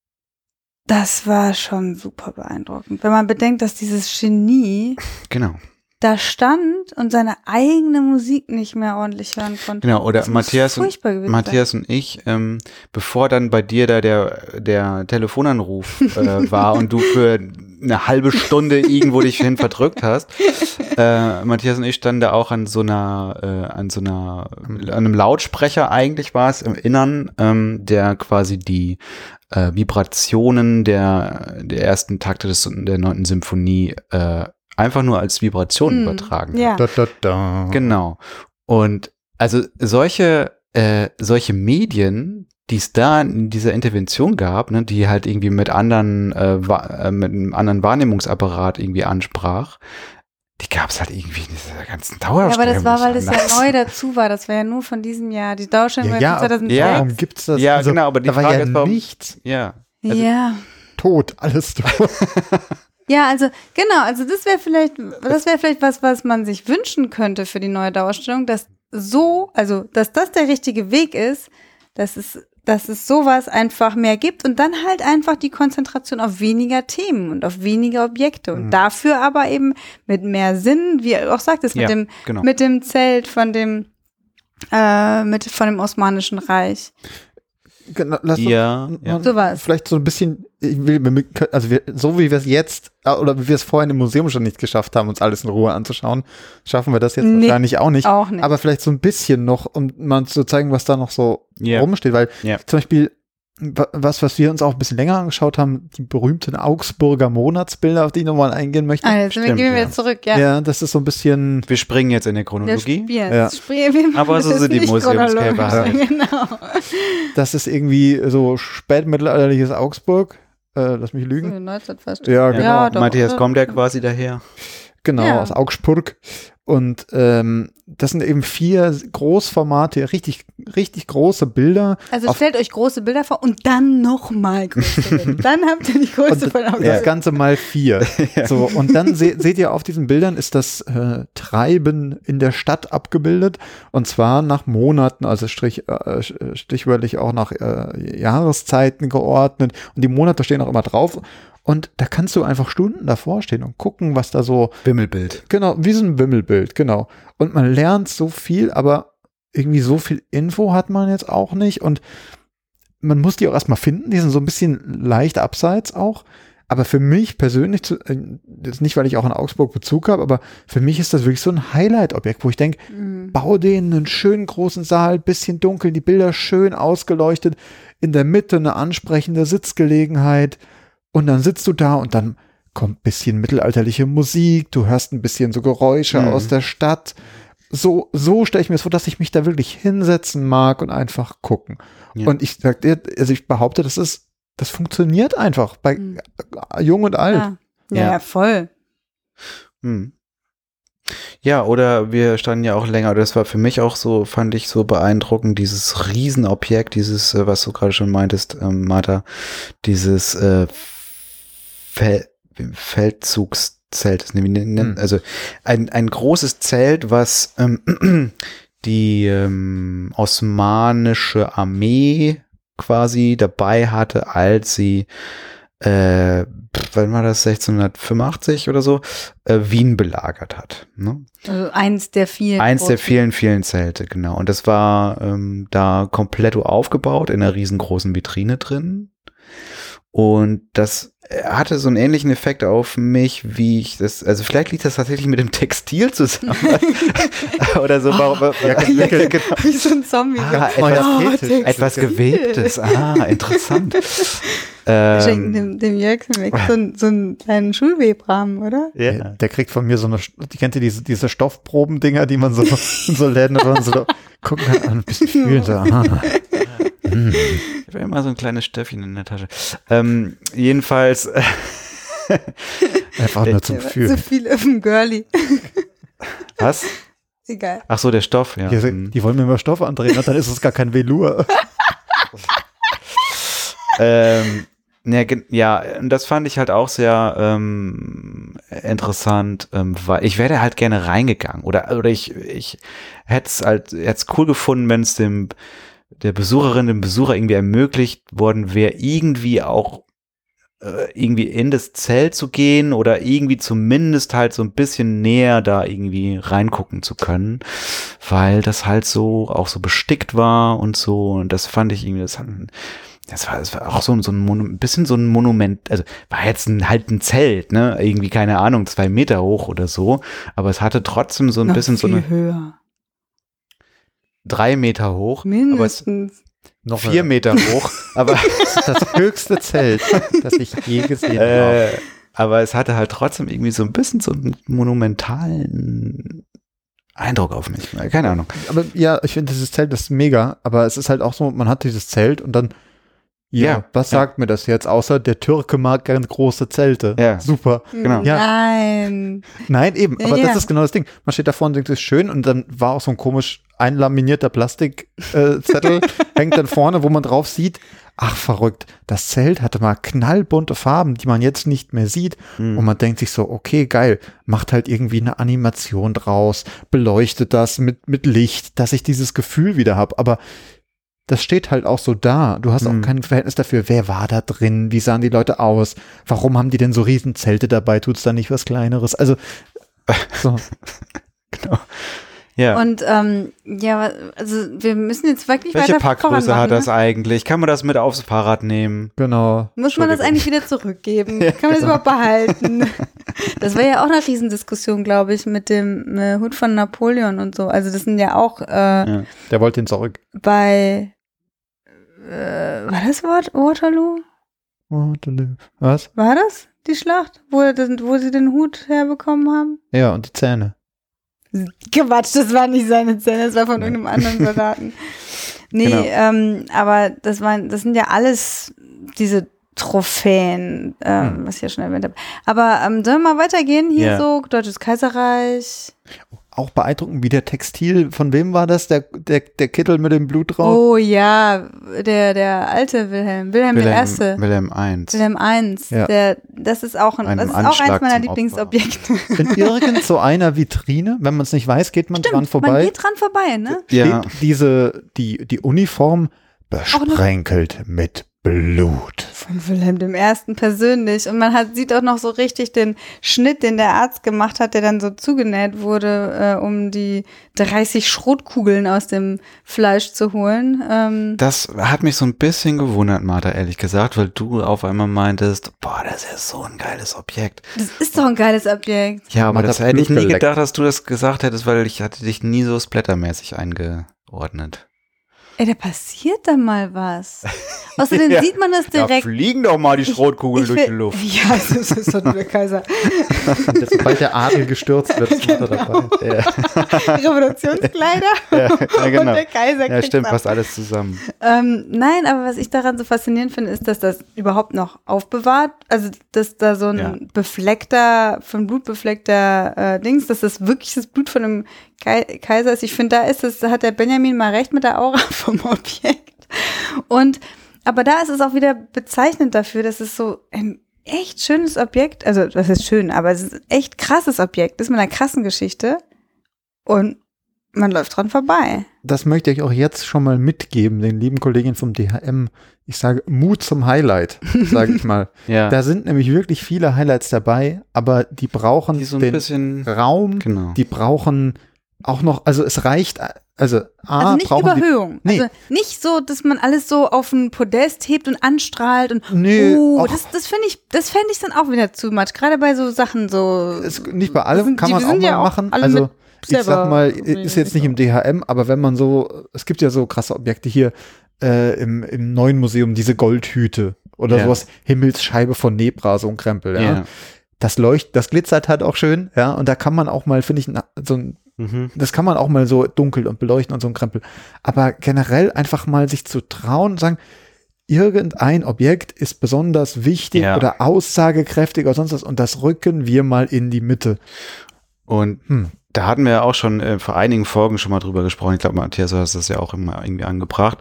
das war schon super beeindruckend, wenn man bedenkt, dass dieses Genie Genau. Da stand und seine eigene Musik nicht mehr ordentlich hören konnte. Genau, oder Das Matthias und, Matthias und ich, ähm, bevor dann bei dir da der, der Telefonanruf äh, war und du für eine halbe Stunde irgendwo dich hin verdrückt hast, äh, Matthias und ich standen da auch an so einer, äh, an so einer, an einem Lautsprecher eigentlich war es im Innern, ähm, der quasi die äh, Vibrationen der, der ersten Takte des, der neunten Symphonie äh, einfach nur als Vibration Mhm. übertragen Ja. Da, da, da. Genau. Und also solche, äh, solche Medien, die es da in dieser Intervention gab, ne, die halt irgendwie mit anderen, äh, äh, mit einem anderen Wahrnehmungsapparat irgendwie ansprach, die gab es halt irgendwie in dieser ganzen Ja, Dauerstrecke. aber das war, weil das ja neu dazu war. Das war ja nur von diesem Jahr. Die Dauerstelle Ja, war ja, von 2006. ja. Warum gibt's das? Ja, Also, genau, aber die da war Frage ja ist, warum- nichts. Ja. Also- ja. Tot, alles tot. Ja, also genau, also das wäre vielleicht, das wäre vielleicht was, was man sich wünschen könnte für die neue Dauerstellung, dass so, also dass das der richtige Weg ist, dass es, dass es sowas einfach mehr gibt und dann halt einfach die Konzentration auf weniger Themen und auf weniger Objekte und Mhm. dafür aber eben mit mehr Sinn, wie er auch sagt, es mit Ja, dem genau. mit dem Zelt von dem äh, mit von dem Osmanischen Reich. Genau, lass uns Ja, ja. mal Sowas. Vielleicht so ein bisschen, ich will, also wir, so wie wir es jetzt, äh, oder wie wir es vorhin im Museum schon nicht geschafft haben, uns alles in Ruhe anzuschauen, schaffen wir das jetzt Nee, wahrscheinlich auch nicht. Auch nicht. Aber vielleicht so ein bisschen noch, um mal zu zeigen, was da noch so Ja. rumsteht, weil Ja. zum Beispiel was, was wir uns auch ein bisschen länger angeschaut haben, die berühmten Augsburger Monatsbilder, auf die ich nochmal eingehen möchte. also wir Stimmt, gehen wir ja. zurück, ja. Ja, das ist so ein bisschen, Wir springen jetzt in der Wir Chronologie. spielen. Ja. Wir Aber so das sind die nicht Museumskäfer chronologisch, halt. Genau. das ist irgendwie so spätmittelalterliches Augsburg. Äh, lass mich lügen. 19 fast. Ja, genau. Ja, doch. Matthias kommt ja quasi daher. Genau, Ja. aus Augsburg. Und ähm, das sind eben vier Großformate, richtig, richtig große Bilder. Also stellt euch große Bilder vor und dann nochmal größere Bilder. dann habt ihr die Größe Und von das Augsburg. Ganze mal vier. So, und dann se seht ihr auf diesen Bildern ist das äh, Treiben in der Stadt abgebildet. Und zwar nach Monaten, also strich, äh, stichwörtlich auch nach äh, Jahreszeiten geordnet. Und die Monate stehen auch immer drauf. Und da kannst du einfach Stunden davor stehen und gucken, was da so Wimmelbild. Genau, wie so ein Wimmelbild, genau. Und man lernt so viel, aber irgendwie so viel Info hat man jetzt auch nicht. Und man muss die auch erstmal finden. Die sind so ein bisschen leicht abseits auch. Aber für mich persönlich, äh, jetzt nicht, weil ich auch in Augsburg Bezug habe, aber für mich ist das wirklich so ein Highlight-Objekt, wo ich denke, Mhm. bau denen einen schönen großen Saal, bisschen dunkel, die Bilder schön ausgeleuchtet, in der Mitte eine ansprechende Sitzgelegenheit und dann sitzt du da und dann kommt ein bisschen mittelalterliche Musik, du hörst ein bisschen so Geräusche Mhm. aus der Stadt. So, so stelle ich mir das vor, dass ich mich da wirklich hinsetzen mag und einfach gucken. Ja. Und ich sag dir, also ich behaupte, das ist, das funktioniert einfach bei Mhm. jung und alt. Ja. Ja, Ja. voll. Hm. Ja, oder wir standen ja auch länger, oder das war für mich auch so, fand ich so beeindruckend, dieses Riesenobjekt, dieses, äh, was du gerade schon meintest, ähm, Martha, dieses äh, Fel Feldzugszelt, Hm. also ein, ein großes Zelt, was ähm, die ähm, osmanische Armee quasi dabei hatte, als sie äh, wann war das, 1685 oder so, äh, Wien belagert hat. Ne? Also eins der vielen. Eins der vielen, vielen Zelte, genau. Und das war ähm, da komplett aufgebaut, in einer riesengroßen Vitrine drin. Und das hatte so einen ähnlichen Effekt auf mich, wie ich das, also vielleicht liegt das tatsächlich mit dem Textil zusammen. Oder so. warum- Ja, Ja, genau. Wie so ein Zombie. Ah, etwas- Oh. Etwas Gewebtes. Ah, interessant. Wir schenken ähm, dem, dem Jörg weg so, einen- so einen kleinen Schulwebrahmen, oder? ja. Der kriegt von mir so eine, die kennt ihr diese, diese Stoffprobendinger, die man so in so Läden oder so gucken kann, ein bisschen fühlen. Ich habe immer so ein kleines Stöffchen in der Tasche. Ähm, jedenfalls, Einfach nur zum war So viel auf dem Girlie. was? Egal. Ach so, der Stoff, ja. Die, Hm. die wollen mir mal Stoff andrehen, und dann ist es gar kein Velour. ähm, ja, gen- ja, und das fand ich halt auch sehr ähm, interessant, ähm, weil ich wäre halt gerne reingegangen oder oder ich ich hätte es halt hätte cool gefunden, wenn es dem der Besucherin, dem Besucher irgendwie ermöglicht worden wäre, irgendwie auch äh, irgendwie in das Zelt zu gehen oder irgendwie zumindest halt so ein bisschen näher da irgendwie reingucken zu können, weil das halt so auch so bestickt war und so. Und das fand ich irgendwie, das hat, das war, das war auch so, ein- so ein, Monu bisschen so ein Monument, also war jetzt ein, halt ein Zelt, ne, irgendwie keine Ahnung, zwei Meter hoch oder so, aber es hatte trotzdem so ein Noch bisschen so eine höher. Drei Meter hoch, aber es Mindestens. Noch vier Meter hoch, aber Das ist das höchste Zelt, das ich je gesehen habe. äh, Aber es hatte halt trotzdem irgendwie so ein bisschen so einen monumentalen Eindruck auf mich. Keine Ahnung. Aber ja, ich finde dieses Zelt ist mega, aber es ist halt auch so, man hat dieses Zelt und dann, ja, Ja, was ja. sagt mir das jetzt? Außer der Türke mag gern große Zelte. Ja. Super. Genau. Ja. Nein. Nein, eben, aber Ja. das ist genau das Ding. Man steht da vorne und denkt, das ist schön und dann war auch so ein komisch einlaminierter Plastikzettel, äh, hängt dann vorne, wo man drauf sieht, ach verrückt, das Zelt hatte mal knallbunte Farben, die man jetzt nicht mehr sieht Hm. und man denkt sich so, okay, geil, macht halt irgendwie eine Animation draus, beleuchtet das mit, mit Licht, dass ich dieses Gefühl wieder habe, aber das steht halt auch so da. Du hast Hm. auch kein Verhältnis dafür, wer war da drin, wie sahen die Leute aus, warum haben die denn so riesen Zelte dabei, tut's da nicht was kleineres? Also, so. Genau. Ja. Und ähm, ja, also wir müssen jetzt wirklich Welche weiter Packgröße hat machen, das eigentlich? Kann man das mit aufs Fahrrad nehmen? Genau. Ne? Muss man das eigentlich wieder zurückgeben? Kann man das überhaupt behalten? Das war ja auch eine Riesendiskussion, glaube ich, mit dem äh, Hut von Napoleon und so. Also das sind ja auch äh, Ja. Der wollte ihn zurück. bei äh, war das Wort Waterloo? Was? War das die Schlacht, wo, er wo sie den Hut herbekommen haben? Ja, und die Zähne. Quatsch, das war nicht seine Zähne, das war von irgendeinem anderen Soldaten. Nee, Genau. ähm, aber das waren, das sind ja alles diese Trophäen, ähm, Hm. was ich ja schon erwähnt habe. Aber ähm, sollen wir mal weitergehen? Hier Ja. so, Deutsches Kaiserreich. Auch beeindruckend, wie der Textil, von wem war das? Der, der, der Kittel mit dem Blut drauf? Oh ja, der, der alte Wilhelm, Wilhelm, der Erste. Wilhelm I. Wilhelm I. Ja. Der, das ist auch, ein, Einem das ist auch eins meiner Lieblingsobjekte. In irgend so einer Vitrine, wenn man es nicht weiß, geht man dran Man vorbei. geht dran vorbei, ne? Ja. Steht diese, die, die Uniform besprenkelt mit Blut. Von Wilhelm dem Ersten persönlich. Und man hat, sieht auch noch so richtig den Schnitt, den der Arzt gemacht hat, der dann so zugenäht wurde, äh, um die 30 Schrotkugeln aus dem Fleisch zu holen. Ähm, Das hat mich so ein bisschen gewundert, Martha, ehrlich gesagt, weil du auf einmal meintest, boah, das ist ja so ein geiles Objekt. das ist doch ein geiles Objekt. Ja, aber Man das hätte ich nie geleckt. gedacht, dass du das gesagt hättest, weil ich hatte dich nie so splattermäßig eingeordnet. Ey, da passiert da mal was. Außerdem Ja. sieht man das direkt. fliegen doch mal die Schrotkugeln Ich durch will- die Luft. Ja, das ist doch nur der Kaiser. Und sobald der Adel gestürzt wird, ist da dabei. Ja, Revolutionskleider ja, ja und genau. der Kaiser Ja, stimmt, passt alles zusammen. Ähm, nein, aber was ich daran so faszinierend finde, ist, dass das überhaupt noch aufbewahrt, also dass da so ein Ja. befleckter, von Blut befleckter äh, Dings, dass das wirklich das Blut von einem Kai Kaiser ist. Ich finde, da ist es, da hat der Benjamin mal recht mit der Aura vom Objekt. Und aber da ist es auch wieder bezeichnend dafür, dass es so ein echt schönes Objekt, also das ist schön, aber es ist ein echt krasses Objekt, ist mit einer krassen Geschichte und man läuft dran vorbei. Das möchte ich auch jetzt schon mal mitgeben, den lieben Kolleginnen vom DHM. Ich sage Mut zum Highlight, sage ich mal. Ja, Da sind nämlich wirklich viele Highlights dabei, aber die brauchen die so ein den bisschen, Raum, genau. die brauchen auch noch, also es reicht, also A, Also nicht brauchen die, Überhöhung. Nee. Also nicht so, dass man alles so auf ein Podest hebt und anstrahlt und Nö, oh, auch- das, das finde ich, das fände ich dann auch wieder zu much. Gerade bei so Sachen so. es, nicht bei allem sind- kann die man auch mal ja auch machen. alle Also ich sag mal, ist jetzt nicht im DHM, aber wenn man so, es gibt ja so krasse Objekte hier äh, im, im neuen Museum, diese Goldhüte oder Ja. sowas, Himmelsscheibe von Nebra, so ein Krempel, ja. Ja. Das leuchtet, das glitzert halt auch schön, ja, und da kann man auch mal, finde ich, so ein Mhm. das kann man auch mal so dunkel und beleuchten und so ein Krempel. Aber generell einfach mal sich zu trauen und sagen, irgendein Objekt ist besonders wichtig Ja. oder aussagekräftig oder sonst was und das rücken wir mal in die Mitte. Und Hm. Da hatten wir ja auch schon äh, vor einigen Folgen schon mal drüber gesprochen. Ich glaube, Matthias, du hast das ja auch immer irgendwie angebracht.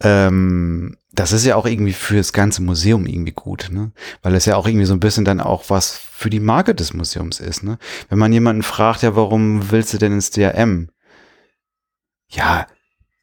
Ähm, das ist ja auch irgendwie für das ganze Museum irgendwie gut, ne? Weil es ja auch irgendwie so ein bisschen dann auch was für die Marke des Museums ist, ne? Wenn man jemanden fragt, ja, warum willst du denn ins DRM? Ja,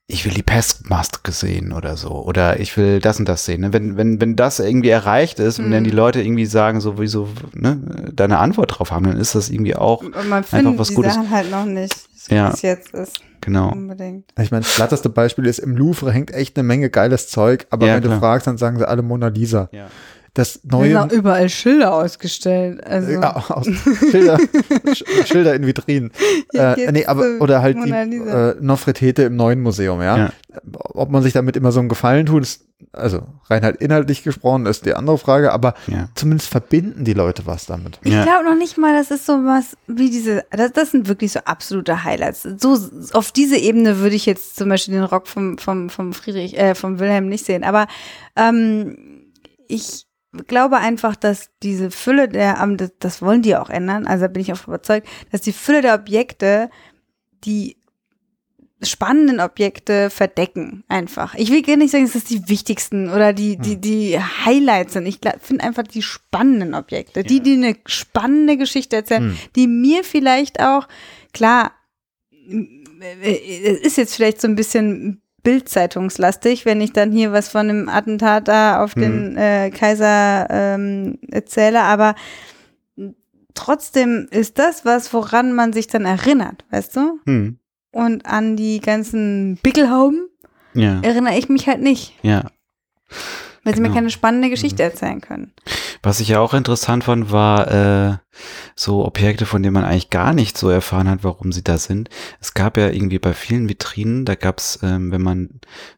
ich will die Pestmaske sehen oder so. Oder ich will das und das sehen. Ne? Wenn, wenn, wenn das irgendwie erreicht ist und Mhm. dann die Leute irgendwie sagen, so wieso, ne, da eine Antwort drauf haben, dann ist das irgendwie auch Und man findet was die Gutes. Sachen halt noch nicht, so Ja. wie es jetzt ist. Genau. Unbedingt. Ich meine, das platteste Beispiel ist, im Louvre hängt echt eine Menge geiles Zeug, aber Ja, wenn klar. du fragst, dann sagen sie alle Mona Lisa. Ja. Das Da neue sind auch überall Schilder ausgestellt. Also, ja, aus, Schilder, Sch- Schilder in Vitrinen. Äh, nee, aber, oder halt die äh, Nofretete im neuen Museum, ja? Ja. Ob man sich damit immer so einen Gefallen tut, ist, also rein halt inhaltlich gesprochen, ist die andere Frage, aber Ja. zumindest verbinden die Leute was damit. Ich Ja. glaube noch nicht mal, das ist so was wie diese, das, das sind wirklich so absolute Highlights. So, auf diese Ebene würde ich jetzt zum Beispiel den Rock vom, vom, vom Friedrich, äh, vom Wilhelm nicht sehen. Aber ähm, ich glaube einfach, dass diese Fülle der, das, wollen die auch ändern, also da bin ich auch überzeugt, dass die Fülle der Objekte, die spannenden Objekte verdecken einfach. Ich will gar nicht sagen, dass das die wichtigsten oder die die die Highlights sind. Ich finde einfach die spannenden Objekte, die die eine spannende Geschichte erzählen, Hm. die mir vielleicht auch klar es ist jetzt vielleicht so ein bisschen Bildzeitungslastig, wenn ich dann hier was von einem Attentat da auf den äh, Kaiser ähm, erzähle, aber trotzdem ist das was, woran man sich dann erinnert, weißt du? Hm. Und an die ganzen Pickelhauben Ja. erinnere ich mich halt nicht, Ja. Weil sie mir Genau. keine spannende Geschichte erzählen können. Was ich ja auch interessant fand, war äh, so Objekte, von denen man eigentlich gar nicht so erfahren hat, warum sie da sind. Es gab ja irgendwie bei vielen Vitrinen, da gab's, ähm, wenn man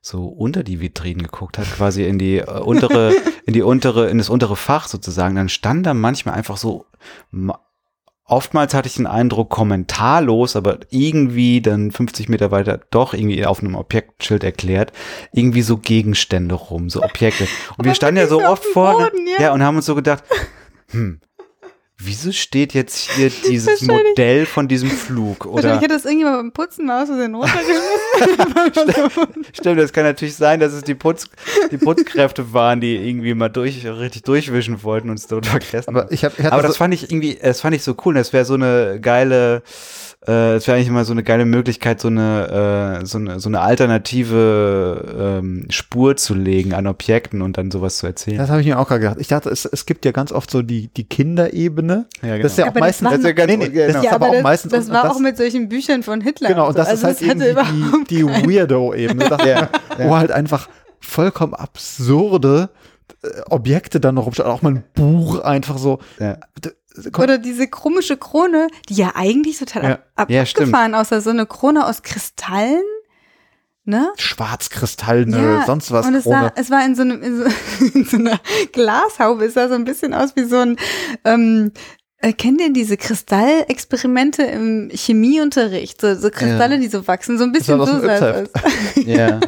so unter die Vitrinen geguckt hat, quasi in die äh, untere, in die untere, in das untere Fach sozusagen, dann stand da manchmal einfach so Oftmals hatte ich den Eindruck, kommentarlos, aber irgendwie dann 50 Meter weiter doch irgendwie auf einem Objektschild erklärt, irgendwie so Gegenstände rum, so Objekte. Und wir standen ja so oft vorne, Boden, ja. ja, und haben uns so gedacht, hm, wieso steht jetzt hier dieses Modell von diesem Flug? Oder Wahrscheinlich hat das irgendjemand beim Putzen mal aus Versehen runtergeschmissen. stimmt, das kann natürlich sein, dass es die, Putz, die Putzkräfte waren, die irgendwie mal durch, richtig durchwischen wollten und es dort vergessen. Aber ich habe, ich Aber so, das fand ich irgendwie, das fand ich so cool. Das wäre so eine geile, äh, es wäre eigentlich immer so eine geile Möglichkeit, so eine, äh, so eine, so eine alternative ähm, Spur zu legen an Objekten und dann sowas zu erzählen. das habe ich mir auch gerade gedacht. Ich dachte, es, es gibt ja ganz oft so die, die Kinderebene. Ja, Das ist ja auch Aber das meistens, war- das ganz, Nee, nee, das genau. ist Ja, aber auch das, meistens, das war das, auch mit solchen Büchern von Hitler. Genau, und das also ist halt das hatte eben überhaupt die, die Weirdo-Ebene, das- Ja, wo halt einfach vollkommen absurde äh, Objekte dann noch rumstehen. Auch mal ein Buch einfach so. Ja. Oder diese komische Krone, die ja eigentlich total Ja. ab, ab Ja, abgefahren aussah. So eine Krone aus Kristallen, ne? Schwarzkristallene, sonst was. Und es, Krone. sah, es war in so, einem, in, so, in so einer Glashaube. Es sah so ein bisschen aus wie so ein. Ähm, äh, kennt ihr diese Kristallexperimente im Chemieunterricht? So, so Kristalle, Ja. die so wachsen. So ein Das bisschen aus so sah aus. Ja.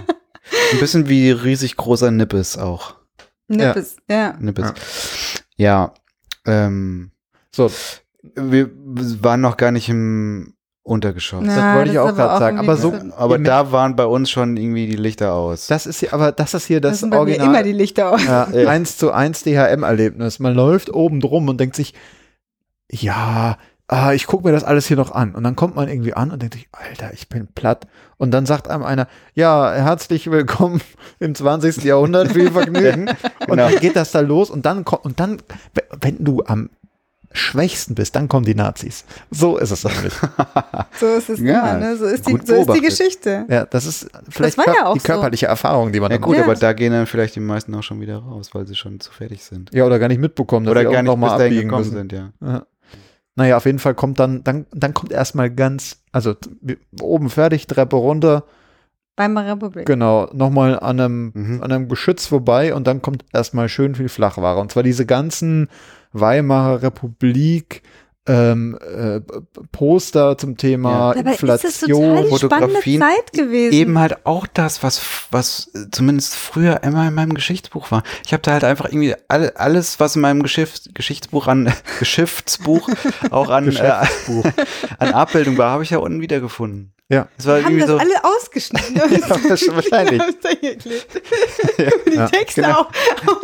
Ein bisschen wie riesig großer Nippes auch. Nippes, ja. Nippes. Ja. ähm, So, wir waren noch gar nicht im Untergeschoss. Ja, wollte ich das auch ist aber grad sagen. Aber so- Aber da waren bei uns schon irgendwie die Lichter aus. das ist hier, aber das ist hier Das das sind bei mir Original. immer die Lichter aus. Ja, Ja. 1 zu 1 DHM-Erlebnis. Man läuft oben drum und denkt sich, ja, ah, ich gucke mir das alles hier noch an. Und dann kommt man irgendwie an und denkt sich, Alter, ich bin platt. Und dann sagt einem einer, ja, herzlich willkommen im 20. Jahrhundert, viel Vergnügen. Und Genau. dann geht das da los und dann kommt, und dann, wenn du am schwächsten bist, dann kommen die Nazis. So ist es nämlich. So ist es Ja, immer, ne? So ist die, so ist die. Geschichte. Ja, das ist vielleicht war ja die so. körperliche Erfahrung, die man Ja gut, Ja. aber da gehen dann vielleicht die meisten auch schon wieder raus, weil sie schon zu fertig sind. Ja, oder gar nicht mitbekommen, dass Oder sie gar auch nicht noch mal bis dahin abbiegen gekommen müssen. sind, ja. Ja. Naja, auf jeden Fall kommt dann, dann, dann kommt erstmal ganz, also oben fertig, Treppe runter, Weimarer Republik. genau, nochmal an einem, Mhm. an einem Geschütz vorbei und dann kommt erstmal schön viel Flachware. Und zwar diese ganzen Weimarer Republik, ähm, äh, Poster zum Thema Dabei ist es total Inflation, Fotografien, Zeit gewesen. Eben halt auch das, was, was zumindest früher immer in meinem Geschichtsbuch war. Ich habe da halt einfach irgendwie alle, alles, was in meinem Geschichts, Geschichtsbuch an, Geschichtsbuch auch an, äh, Geschäftsbuch. an Abbildung war, habe ich ja unten wiedergefunden. Ja. Es war Wir haben das so, alle ausgeschnitten. wahrscheinlich. Wir haben da hier geklebt. Die Ja, Texte genau. auch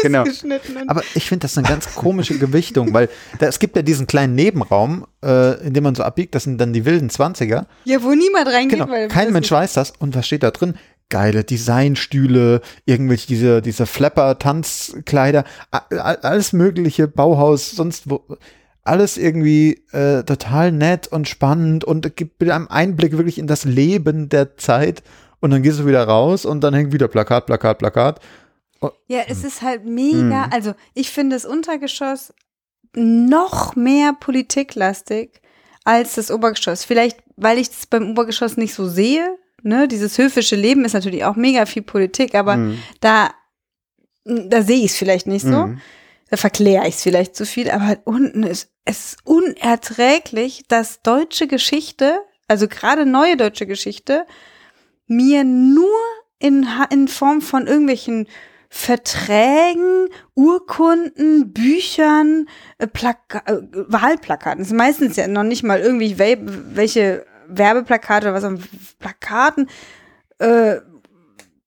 Genau. ausgeschnitten. Aber ich finde das eine ganz komische Gewichtung, weil da, es gibt ja diesen kleinen Nebenraum, äh, in dem man so abbiegt, das sind dann die wilden Zwanziger. ja, wo niemand reingeht, Genau, weil kein Mensch weiß das. Und was steht da drin? Geile Designstühle, irgendwelche diese, diese Flapper-Tanzkleider, alles mögliche, Bauhaus, sonst wo. Alles irgendwie äh, total nett und spannend und gibt einem Einblick wirklich in das Leben der Zeit. Und dann gehst du wieder raus und dann hängt wieder Plakat, Plakat, Plakat. Ja, es ist halt mega. Mhm. Also, ich finde das Untergeschoss noch mehr politiklastig als das Obergeschoss. Vielleicht, weil ich es beim Obergeschoss nicht so sehe. Ne? Dieses höfische Leben ist natürlich auch mega viel Politik, aber Mhm. da, da sehe ich es vielleicht nicht so. Mhm. Da verkläre ich es vielleicht zu viel, aber halt unten ist es ist unerträglich, dass deutsche Geschichte, also gerade neue deutsche Geschichte, mir nur in, in Form von irgendwelchen Verträgen, Urkunden, Büchern, äh, Plaka äh, Wahlplakaten. Das ist meistens ja noch nicht mal irgendwie wel welche Werbeplakate oder was an Plakaten äh,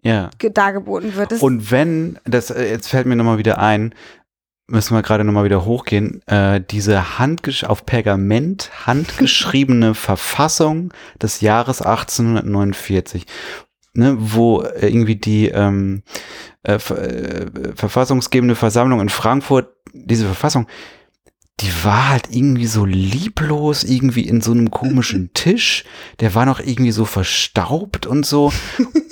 Ja. ge- dargeboten wird. Das, Und wenn, das äh, jetzt fällt mir nochmal wieder ein, müssen wir gerade nochmal wieder hochgehen, äh, diese handgesch auf Pergament handgeschriebene Verfassung des Jahres 1849, ne, wo äh, irgendwie die ähm, äh, ver- äh, verfassungsgebende Versammlung in Frankfurt, diese Verfassung, die war halt irgendwie so lieblos, irgendwie in so einem komischen Tisch, der war noch irgendwie so verstaubt und so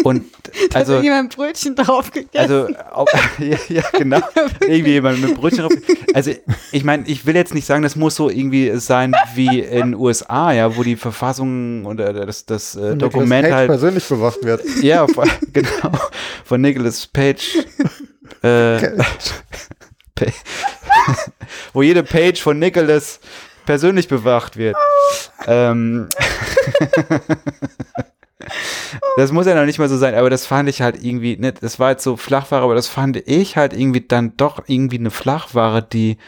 und also jemand Brötchen drauf gegessen. also, auch, ja, ja, genau. Irgendwie jemand mit Brötchen drauf. Also, ich meine, ich will jetzt nicht sagen, das muss so irgendwie sein wie in USA, ja, wo die Verfassung oder das, das äh, Dokument Cage halt, persönlich bewacht wird. ja, von, genau, von Nicholas Page, äh, wo jede Page von Nicholas persönlich bewacht wird. Ähm, das muss ja noch nicht mal so sein, aber das fand ich halt irgendwie, ne, das war jetzt so Flachware, aber das fand ich halt irgendwie dann doch irgendwie eine Flachware, die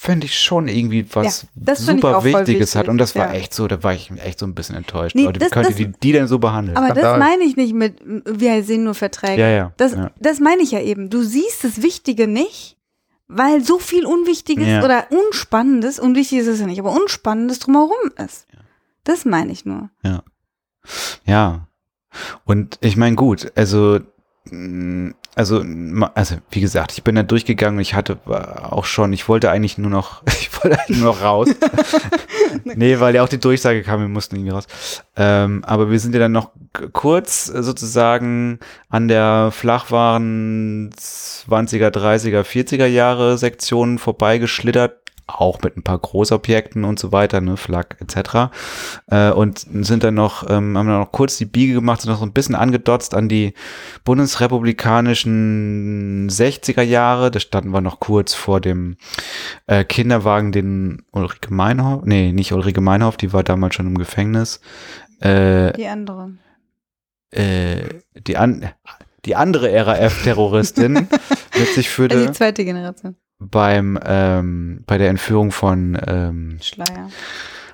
finde ich schon irgendwie was Ja, super Wichtiges hat. wichtig, Und das war ja. echt so, da war ich echt so ein bisschen enttäuscht. Nee, Leute, wie das- könnt ihr das- die, die denn so behandeln? Aber das meine ich nicht mit, wir sehen nur Verträge. ja, ja. Das, ja. das meine ich ja eben. Du siehst das Wichtige nicht, weil so viel Unwichtiges Ja. oder Unspannendes, unwichtig ist es ja nicht, aber Unspannendes drumherum ist. Das meine ich nur. Ja. Und ich meine, gut, also, mh, also, also, wie gesagt, ich bin da durchgegangen ich hatte war auch schon, ich wollte eigentlich nur noch, ich wollte eigentlich nur noch raus. nee, weil ja auch die Durchsage kam, wir mussten irgendwie raus. Ähm, aber wir sind ja dann noch kurz äh, sozusagen an der Flachwaren 20er, 30er, 40er Jahre Sektion vorbeigeschlittert. Auch mit ein paar Großobjekten und so weiter, ne, Flak etc. Äh, und sind dann noch, ähm, haben dann noch kurz die Biege gemacht, sind noch so ein bisschen angedotzt an die bundesrepublikanischen 60er Jahre. Da standen wir noch kurz vor dem äh, Kinderwagen, den Ulrike Meinhoff, nee, nicht Ulrike Meinhoff, die war damals schon im Gefängnis. Äh, Die andere. äh, die, an, die andere RAF-Terroristin Also führte die zweite Generation. Beim ähm, bei der Entführung von ähm, Schleier.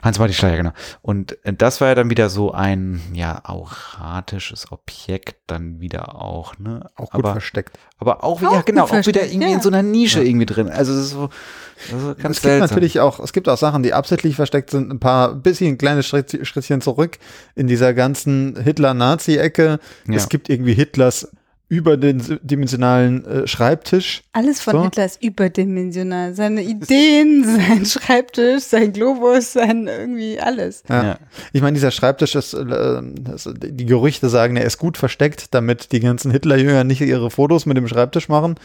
Hans-Martin Schleier, genau. Und das war ja dann wieder so ein, ja, auratisches Objekt dann wieder auch, ne? Auch gut aber, versteckt. aber auch, Auch ja, genau, auch wieder irgendwie ja. in so einer Nische Ja. irgendwie drin. Also, das ist so, das ist ganz es gibt seltsam. natürlich auch, es gibt auch Sachen, die absichtlich versteckt sind, ein paar bisschen kleine Schritt, Schrittchen zurück in dieser ganzen Hitler-Nazi-Ecke. Ja. Es gibt irgendwie Hitlers überdimensionalen äh, Schreibtisch. Alles von So. Hitler ist überdimensional. Seine Ideen, sein Schreibtisch, sein Globus, sein irgendwie alles. Ja. ja. Ich meine, dieser Schreibtisch ist, äh, die Gerüchte sagen, er ist gut versteckt, damit die ganzen Hitlerjünger nicht ihre Fotos mit dem Schreibtisch machen.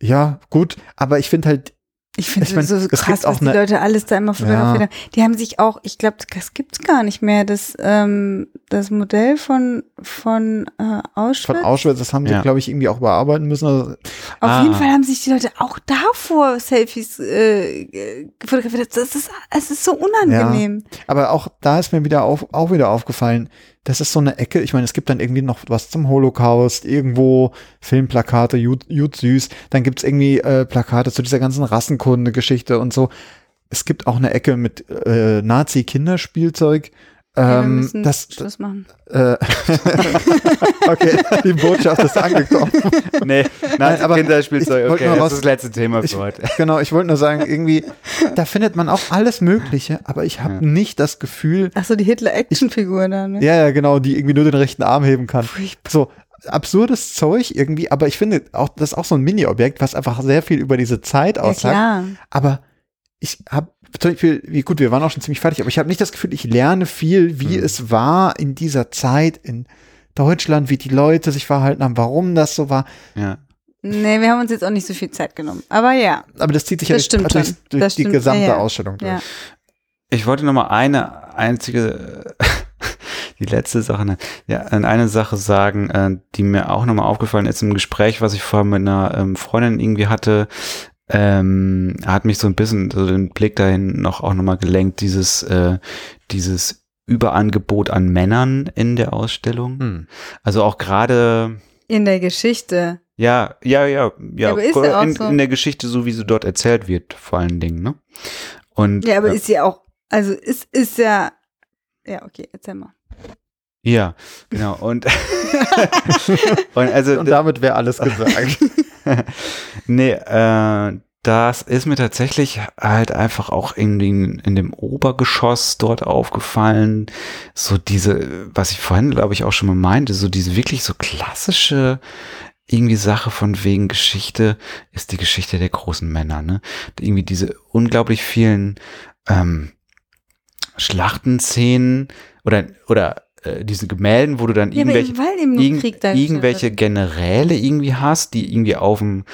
Ja, gut, aber ich finde halt, Ich finde Ich mein, es so krass, was die eine- Leute alles da immer fotografiert haben. Die haben sich auch, ich glaube, das gibt's gar nicht mehr, das, ähm, das Modell von, von äh, Auschwitz. von Auschwitz, das haben sie, Ja. glaube ich, irgendwie auch bearbeiten müssen. Also, Auf Ah. jeden Fall haben sich die Leute auch davor Selfies äh, fotografiert. Das ist, es ist so unangenehm. Aber auch da ist mir wieder auf, auch wieder aufgefallen, das ist so eine Ecke. Ich meine, es gibt dann irgendwie noch was zum Holocaust, irgendwo Filmplakate, Jud, Jud süß. Dann gibt's irgendwie äh, Plakate zu dieser ganzen Rassenkunde-Geschichte und so. Es gibt auch eine Ecke mit äh, Nazi-Kinderspielzeug. Okay, wir Ähm, müssen das, Schluss machen. äh, okay, die Botschaft ist angekommen. Nee, nein, aber Kinderspielzeug, ich okay, das was- ist das letzte Thema ich- für heute. Genau, ich wollte nur sagen, irgendwie, da findet man auch alles Mögliche, aber ich habe Ja. nicht das Gefühl, Ach so, die Hitler-Action-Figur da, ne? Ja, ja, genau, die irgendwie nur den rechten Arm heben kann. Furchtbar. So absurdes Zeug irgendwie, aber ich finde auch, das ist auch so ein Mini-Objekt, was einfach sehr viel über diese Zeit Ja, aussagt. klar. aber ich habe zum Beispiel, wie gut, wir waren auch schon ziemlich fertig, aber ich habe nicht das Gefühl, ich lerne viel, wie Hm. es war in dieser Zeit in Deutschland, wie die Leute sich verhalten haben, warum das so war. Ja. Nee, wir haben uns jetzt auch nicht so viel Zeit genommen. Aber ja. Aber das zieht sich ja Das durch, stimmt durch, schon. durch Das die stimmt. gesamte Ja, ja. Ausstellung durch. Ja. Ich wollte noch mal eine einzige, die letzte Sache, ne, ja, eine Sache sagen, äh, die mir auch noch mal aufgefallen ist im Gespräch, was ich vorher mit einer ähm, Freundin irgendwie hatte, ähm, hat mich so ein bisschen so den Blick dahin noch auch noch mal gelenkt, dieses, äh, dieses Überangebot an Männern in der Ausstellung. Hm. Also auch gerade In der Geschichte. ja, ja, ja, ja, aber ist ja auch in, so. in der Geschichte, so wie sie dort erzählt wird, vor allen Dingen, ne? Und Ja, aber äh, ist ja auch, also ist, ist ja, ja, okay, erzähl mal. Ja, genau. Und, und also, Und damit wäre alles gesagt. nee, äh, das ist mir tatsächlich halt einfach auch in, in dem Obergeschoss dort aufgefallen. So diese, was ich vorhin, glaube ich, auch schon mal meinte, so diese wirklich so klassische irgendwie Sache von wegen Geschichte ist die Geschichte der großen Männer, ne? Irgendwie diese unglaublich vielen ähm, Schlachtenszenen oder, oder äh, diese Gemälden, wo du dann Ja, irgendwelche dargestellt irgendwelche. Generäle irgendwie hast, die irgendwie auf dem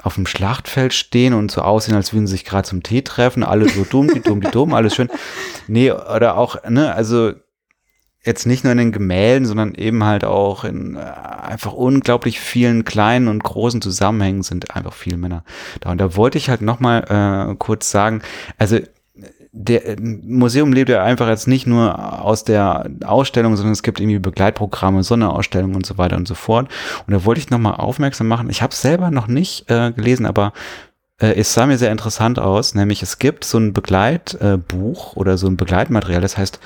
auf dem Schlachtfeld stehen und so aussehen, als würden sie sich gerade zum Tee treffen, alle so dumm, die dumm, die dumm, alles schön. Nee, oder auch, ne, also jetzt nicht nur in den Gemälden, sondern eben halt auch in äh, einfach unglaublich vielen kleinen und großen Zusammenhängen sind einfach viele Männer da. Und da wollte ich halt nochmal äh, kurz sagen, also der äh, Museum lebt ja einfach jetzt nicht nur aus der Ausstellung, sondern es gibt irgendwie Begleitprogramme, Sonderausstellungen und so weiter und so fort. Und da wollte ich nochmal aufmerksam machen. Ich habe es selber noch nicht äh, gelesen, aber äh, es sah mir sehr interessant aus. Nämlich es gibt so ein Begleitbuch äh, Buch oder so ein Begleitmaterial, das heißt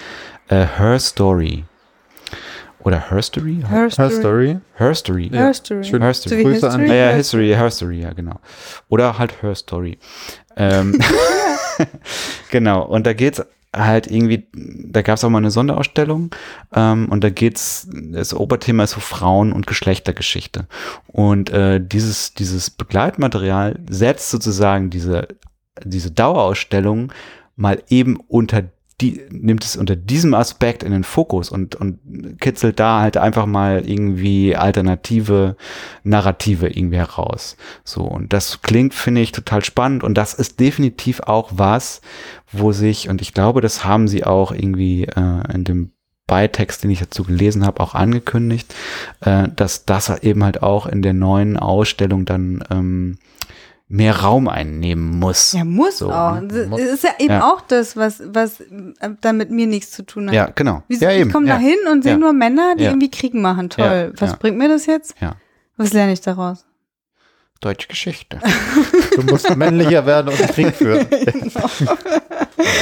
äh, Her Story. Oder Her Story? Her Her Story. Story. Her Story. Her Story. Schön. Her So Story. wie Grüße an-. Ja, ja, History, Her Story, ja, genau. Oder halt Her Story. Ähm, genau, und da geht's halt irgendwie, da gab's auch mal eine Sonderausstellung ähm, und da geht's, das Oberthema ist so Frauen- und Geschlechtergeschichte. Und äh, dieses, dieses Begleitmaterial setzt sozusagen diese, diese Dauerausstellung mal eben unter die, nimmt es unter diesem Aspekt in den Fokus und, und kitzelt da halt einfach mal irgendwie alternative Narrative irgendwie heraus. So, und das klingt, finde ich, total spannend und das ist definitiv auch was, wo sich, und ich glaube, das haben sie auch irgendwie äh, in dem Beitext, den ich dazu gelesen habe, auch angekündigt, äh, dass das eben halt auch in der neuen Ausstellung dann ähm, mehr Raum einnehmen muss. Ja, muss So, auch. ne? Das Muss. ist ja eben Ja. auch das, was, was äh, damit mir nichts zu tun hat. Ja, genau. Wieso, ja, ich komme ja. da hin und sehe Ja. nur Männer, die Ja. irgendwie Krieg machen. Toll. Ja, Was ja. bringt mir das jetzt? Ja. Was lerne ich daraus? Deutsche Geschichte. Du musst männlicher werden und Krieg führen.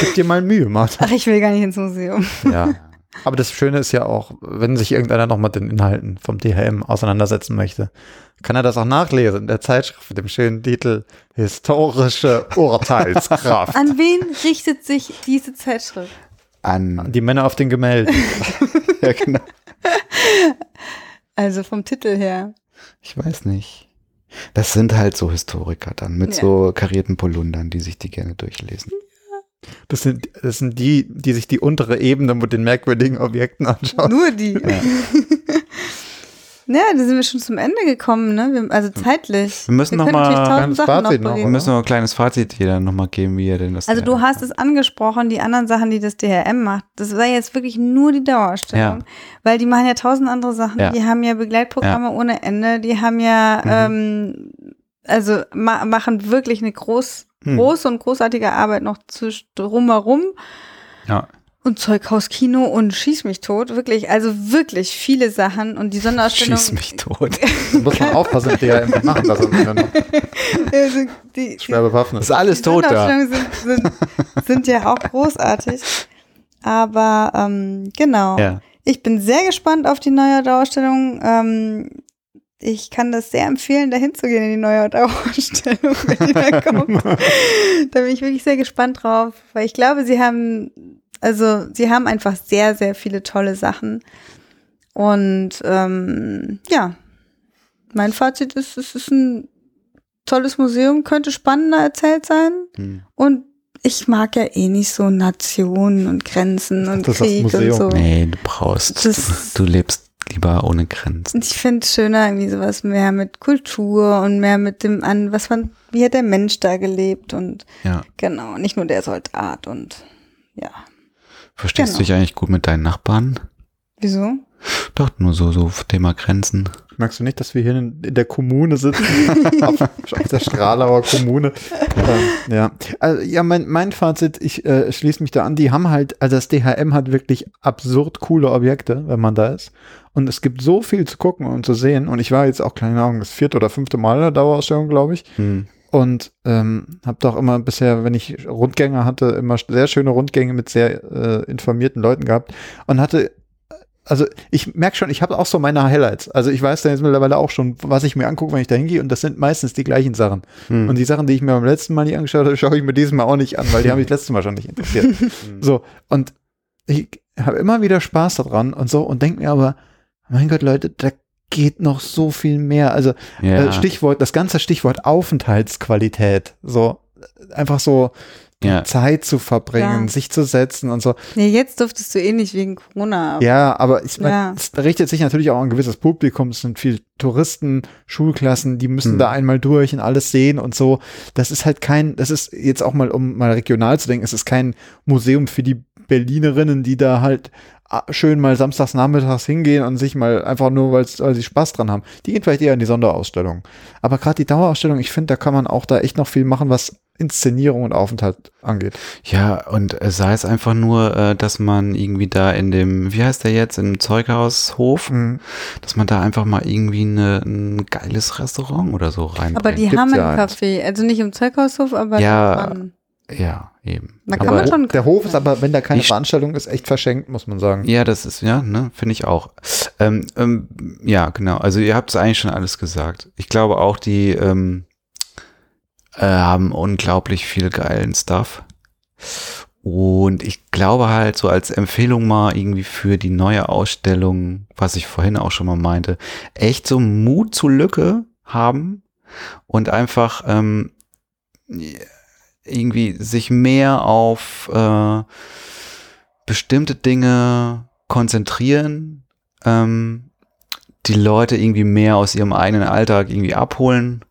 Gib dir mal Mühe, Martha. Ach, ich will gar nicht ins Museum. Ja. Aber das Schöne ist ja auch, wenn sich irgendeiner noch mit den Inhalten vom DHM auseinandersetzen möchte, kann er das auch nachlesen in der Zeitschrift mit dem schönen Titel Historische Urteilskraft. An wen richtet sich diese Zeitschrift? An, Die Männer auf den Gemälden. ja, genau. Also vom Titel her. Ich weiß nicht. Das sind halt so Historiker dann mit Ja. so karierten Polundern, die sich die gerne durchlesen. Das sind, das sind die, die sich die untere Ebene mit den merkwürdigen Objekten anschauen. Nur die. Ja. Ja, da sind wir schon zum Ende gekommen, ne? Wir, also zeitlich. Wir müssen noch können mal- Kleines Sachen Fazit noch noch, Wir müssen noch ein kleines Fazit jeder nochmal geben, wie er denn das. Also du hast es angesprochen, die anderen Sachen, die das DHM macht, das war jetzt wirklich nur die Dauerausstellung. Ja. Weil die machen ja tausend andere Sachen. Ja. Die haben ja Begleitprogramme ohne Ende. Die haben ja, ähm, also ma machen wirklich eine groß, Hm. große und großartige Arbeit noch zu, drumherum. Ja. Und Zeughaus-Kino und Schieß mich tot. Wirklich, also wirklich viele Sachen. Und die Sonderausstellung. Schieß mich tot. Da muss man aufpassen, die ja immer machen das am Ende noch Also die, schwer bewaffnet. Ist alles Die tot da. Sonderausstellungen sind, sind, sind ja auch großartig. Aber ähm, genau. Ja. Ich bin sehr gespannt auf die neue Dauerausstellung. Ähm, ich kann das sehr empfehlen, da hinzugehen in die neue Dauerausstellung, wenn die da kommt. da bin ich wirklich sehr gespannt drauf, weil ich glaube, sie haben, also sie haben einfach sehr, sehr viele tolle Sachen. Und ähm, ja, mein Fazit ist, es ist ein tolles Museum, könnte spannender erzählt sein. Hm. Und ich mag ja eh nicht so Nationen und Grenzen und Das Krieg und Museum. so. Nee, du brauchst. Das- du lebst lieber ohne Grenzen. Ich finde es schöner, irgendwie sowas mehr mit Kultur und mehr mit dem an, was man, wie hat der Mensch da gelebt und Ja. genau, nicht nur der Soldat und ja. Verstehst Genau. du dich eigentlich gut mit deinen Nachbarn? Wieso? Doch, nur so, so Thema Grenzen. Merkst du nicht, dass wir hier in, in der Kommune sitzen? auf, auf der Stralauer Kommune. Ähm, ja. Also, ja, mein, mein Fazit, ich äh, schließe mich da an, die haben halt, also das DHM hat wirklich absurd coole Objekte, wenn man da ist. Und es gibt so viel zu gucken und zu sehen. Und ich war jetzt auch, keine Ahnung, das vierte oder fünfte Mal in der Dauerausstellung, glaube ich. Hm. Und ähm, habe doch immer bisher, wenn ich Rundgänge hatte, immer sehr schöne Rundgänge mit sehr äh, informierten Leuten gehabt und hatte, also ich merke schon, ich habe auch so meine Highlights. Also ich weiß dann jetzt mittlerweile auch schon, was ich mir angucke, wenn ich da hingehe und das sind meistens die gleichen Sachen. Hm. Und die Sachen, die ich mir beim letzten Mal nicht angeschaut habe, schaue ich mir dieses Mal auch nicht an, weil die haben mich das letzte Mal schon nicht interessiert. so, und ich habe immer wieder Spaß daran und so und denke mir aber, mein Gott, Leute, da geht noch so viel mehr. Also ja. äh, Stichwort, das ganze Stichwort Aufenthaltsqualität. So äh, einfach so die Ja. Zeit zu verbringen, Ja. sich zu setzen und so. Nee, jetzt durftest du eh nicht wegen Corona. aber- Ja, aber ich mein, Ja. es richtet sich natürlich auch an ein gewisses Publikum. Es sind viel Touristen, Schulklassen, die müssen Hm. da einmal durch und alles sehen und so. Das ist halt kein, das ist jetzt auch mal, um mal regional zu denken, es ist kein Museum für die Berlinerinnen, die da halt ah, schön mal samstags nachmittags hingehen und sich mal einfach nur, weil's- weil sie Spaß dran haben. Die gehen vielleicht eher in die Sonderausstellung. Aber gerade die Dauerausstellung, ich finde, da kann man auch da echt noch viel machen, was Inszenierung und Aufenthalt angeht. Ja, und äh, sei es einfach nur, äh, dass man irgendwie da in dem, wie heißt der jetzt, im Zeughaushof, Mhm. dass man da einfach mal irgendwie eine, ein geiles Restaurant oder so reinbringt. Aber die haben ja einen eins. Café, also nicht im Zeughaushof, aber Ja, dran. Ja, eben. Da kann Aber- man schon Der Hof ist aber, wenn da keine Ich- Veranstaltung ist, echt verschenkt, muss man sagen. Ja, das ist, ja, ne, finde ich auch. Ähm, ähm, ja, genau. Also ihr habt es eigentlich schon alles gesagt. Ich glaube auch, die ähm, äh, haben unglaublich viel geilen Stuff. Und ich glaube halt so als Empfehlung mal irgendwie für die neue Ausstellung, was ich vorhin auch schon mal meinte, echt so Mut zur Lücke haben und einfach ähm, irgendwie sich mehr auf äh, bestimmte Dinge konzentrieren, ähm, die Leute irgendwie mehr aus ihrem eigenen Alltag irgendwie abholen,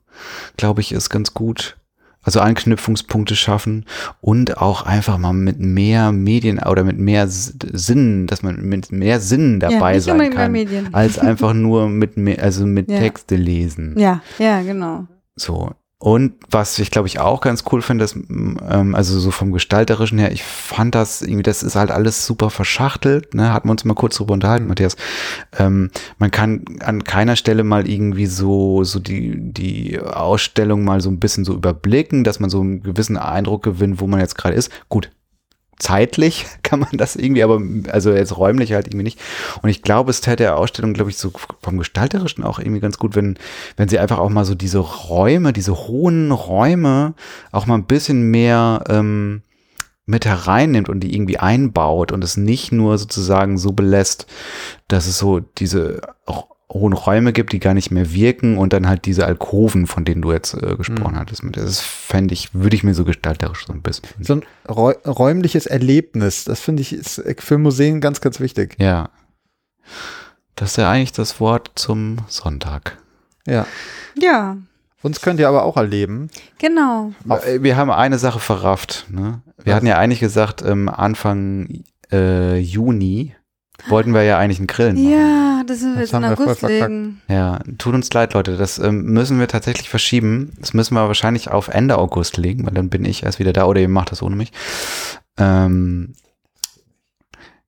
glaube ich, ist ganz gut. Also Anknüpfungspunkte schaffen und auch einfach mal mit mehr Medien oder mit mehr S- Sinn, dass man mit mehr Sinn dabei ja, sein kann, als einfach nur mit mehr, also mit Ja. Texte lesen. Ja, ja, genau. So. Und was ich glaube ich auch ganz cool finde, ist, ähm, also so vom Gestalterischen her, ich fand das irgendwie, das ist halt alles super verschachtelt, ne? Hatten wir uns mal kurz drüber unterhalten, Matthias. Ähm, man kann an keiner Stelle mal irgendwie so, so die, die Ausstellung mal so ein bisschen so überblicken, dass man so einen gewissen Eindruck gewinnt, wo man jetzt gerade ist. Gut. Zeitlich kann man das irgendwie, aber also jetzt räumlich halt irgendwie nicht. Und ich glaube, es täte der Ausstellung, glaube ich, so vom Gestalterischen auch irgendwie ganz gut, wenn, wenn sie einfach auch mal so diese Räume, diese hohen Räume auch mal ein bisschen mehr ähm, mit hereinnimmt und die irgendwie einbaut und es nicht nur sozusagen so belässt, dass es so diese hohen Räume gibt, die gar nicht mehr wirken und dann halt diese Alkoven, von denen du jetzt äh, gesprochen Mhm. hattest. Das fände ich, würde ich mir so gestalterisch so ein bisschen. So ein räu räumliches Erlebnis, das finde ich ist für Museen ganz, ganz wichtig. Ja. Das ist ja eigentlich das Wort zum Sonntag. Ja. Ja, Uns könnt ihr aber auch erleben. genau. Äh, Wir haben eine Sache verrafft. Ne? Wir Was? hatten ja eigentlich gesagt, ähm, Anfang äh, Juni wollten wir ja eigentlich einen Grillen machen. Ja, das sind wir Das jetzt in haben wir voll August verkackt. legen. Ja, tut uns leid, Leute. Das ähm, müssen wir tatsächlich verschieben. Das müssen wir wahrscheinlich auf Ende August legen, weil dann bin ich erst wieder da oder ihr macht das ohne mich. Ähm,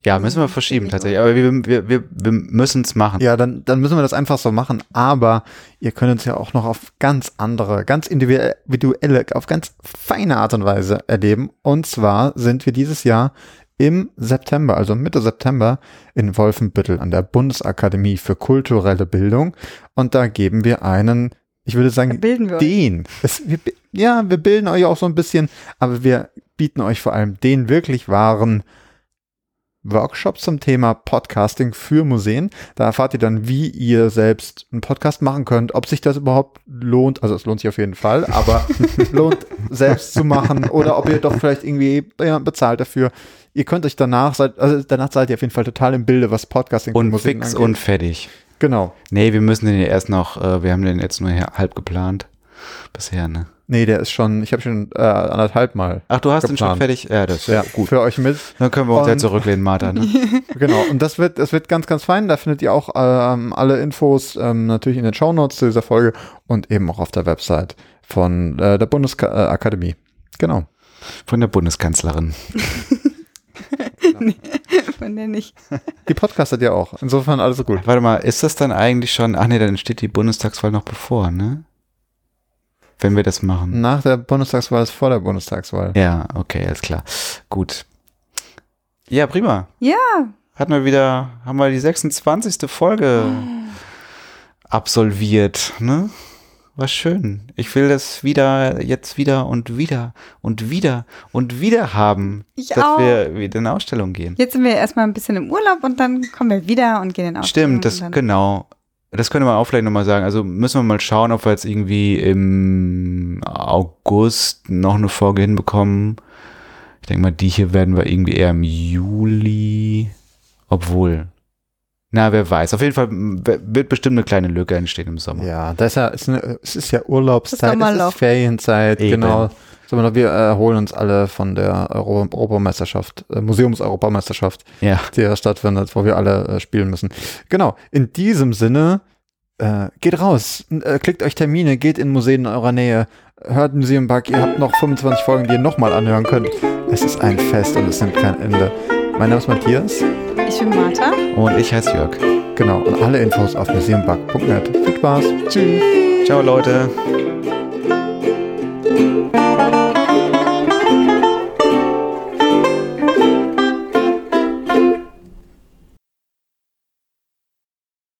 ja, müssen wir verschieben tatsächlich. Aber wir, wir, wir, wir müssen es machen. Ja, dann, dann müssen wir das einfach so machen. Aber ihr könnt uns ja auch noch auf ganz andere, ganz individuelle, auf ganz feine Art und Weise erleben. Und zwar sind wir dieses Jahr im September, also Mitte September, in Wolfenbüttel an der Bundesakademie für kulturelle Bildung. Und da geben wir einen, ich würde sagen, bilden wir den. Es, wir, ja, wir bilden euch auch so ein bisschen, aber wir bieten euch vor allem den wirklich wahren Workshops zum Thema Podcasting für Museen. Da erfahrt ihr dann, wie ihr selbst einen Podcast machen könnt, ob sich das überhaupt lohnt. Also es lohnt sich auf jeden Fall, aber lohnt selbst zu machen oder ob ihr doch vielleicht irgendwie jemand bezahlt dafür. Ihr könnt euch danach, seid, also danach seid ihr auf jeden Fall total im Bilde, was Podcasting Und Museen fix angeht. und fertig. Genau. Nee, wir müssen den ja erst noch, äh, wir haben den jetzt nur halb geplant. Bisher, ne? Nee, der ist schon, ich habe schon äh, anderthalb Mal. Ach, du hast den schon Geplant. fertig? Ja, das ist Ja, gut. für euch mit. Dann können wir uns ja zurücklehnen, Martha. Ne? Genau, und das wird, das wird ganz, ganz fein. Da findet ihr auch ähm, alle Infos ähm, natürlich in den Shownotes zu dieser Folge und eben auch auf der Website von äh, der Bundesakademie. Genau. Von der Bundeskanzlerin. Von der nicht. Die Podcast hat ja auch. Insofern alles so gut. Warte mal, ist das dann eigentlich schon, ach nee, dann steht die Bundestagswahl noch bevor, ne? Wenn wir das machen. Nach der Bundestagswahl ist vor der Bundestagswahl. Ja, okay, alles klar. Gut. Ja, prima. Ja, Hatten wir wieder, haben wir die 26. Folge absolviert, ne? War schön. Ich will das wieder, jetzt wieder und wieder und wieder und wieder haben, Ich dass auch. wir wieder in Ausstellung gehen. jetzt sind wir erstmal ein bisschen im Urlaub und dann kommen wir wieder und gehen in Ausstellung. Stimmt, das genau. Das könnte man auch vielleicht nochmal sagen. Also müssen wir mal schauen, ob wir jetzt irgendwie im August noch eine Folge hinbekommen. Ich denke mal, die hier werden wir irgendwie eher im Juli. Obwohl. Na, wer weiß. Auf jeden Fall wird bestimmt eine kleine Lücke entstehen im Sommer. Ja, das ist ja, es ist ja Urlaubszeit, Das es ist Ferienzeit, Eben. genau. Sagen wir noch, wir erholen uns alle von der Euro Europameisterschaft, äh, Museums-Europameisterschaft, Ja. die ja stattfindet, wo wir alle äh, spielen müssen. Genau, in diesem Sinne, äh, geht raus, äh, klickt euch Termine, geht in Museen in eurer Nähe, hört Museum Bug, ihr habt noch 25 Folgen, die ihr nochmal anhören könnt. Es ist ein Fest und es nimmt kein Ende. Mein Name ist Matthias, Ich bin Martha. Und ich heiße Jörg. genau, und alle Infos auf museumbug.net. Viel Spaß, tschüss. Ciao, Leute. Thank you.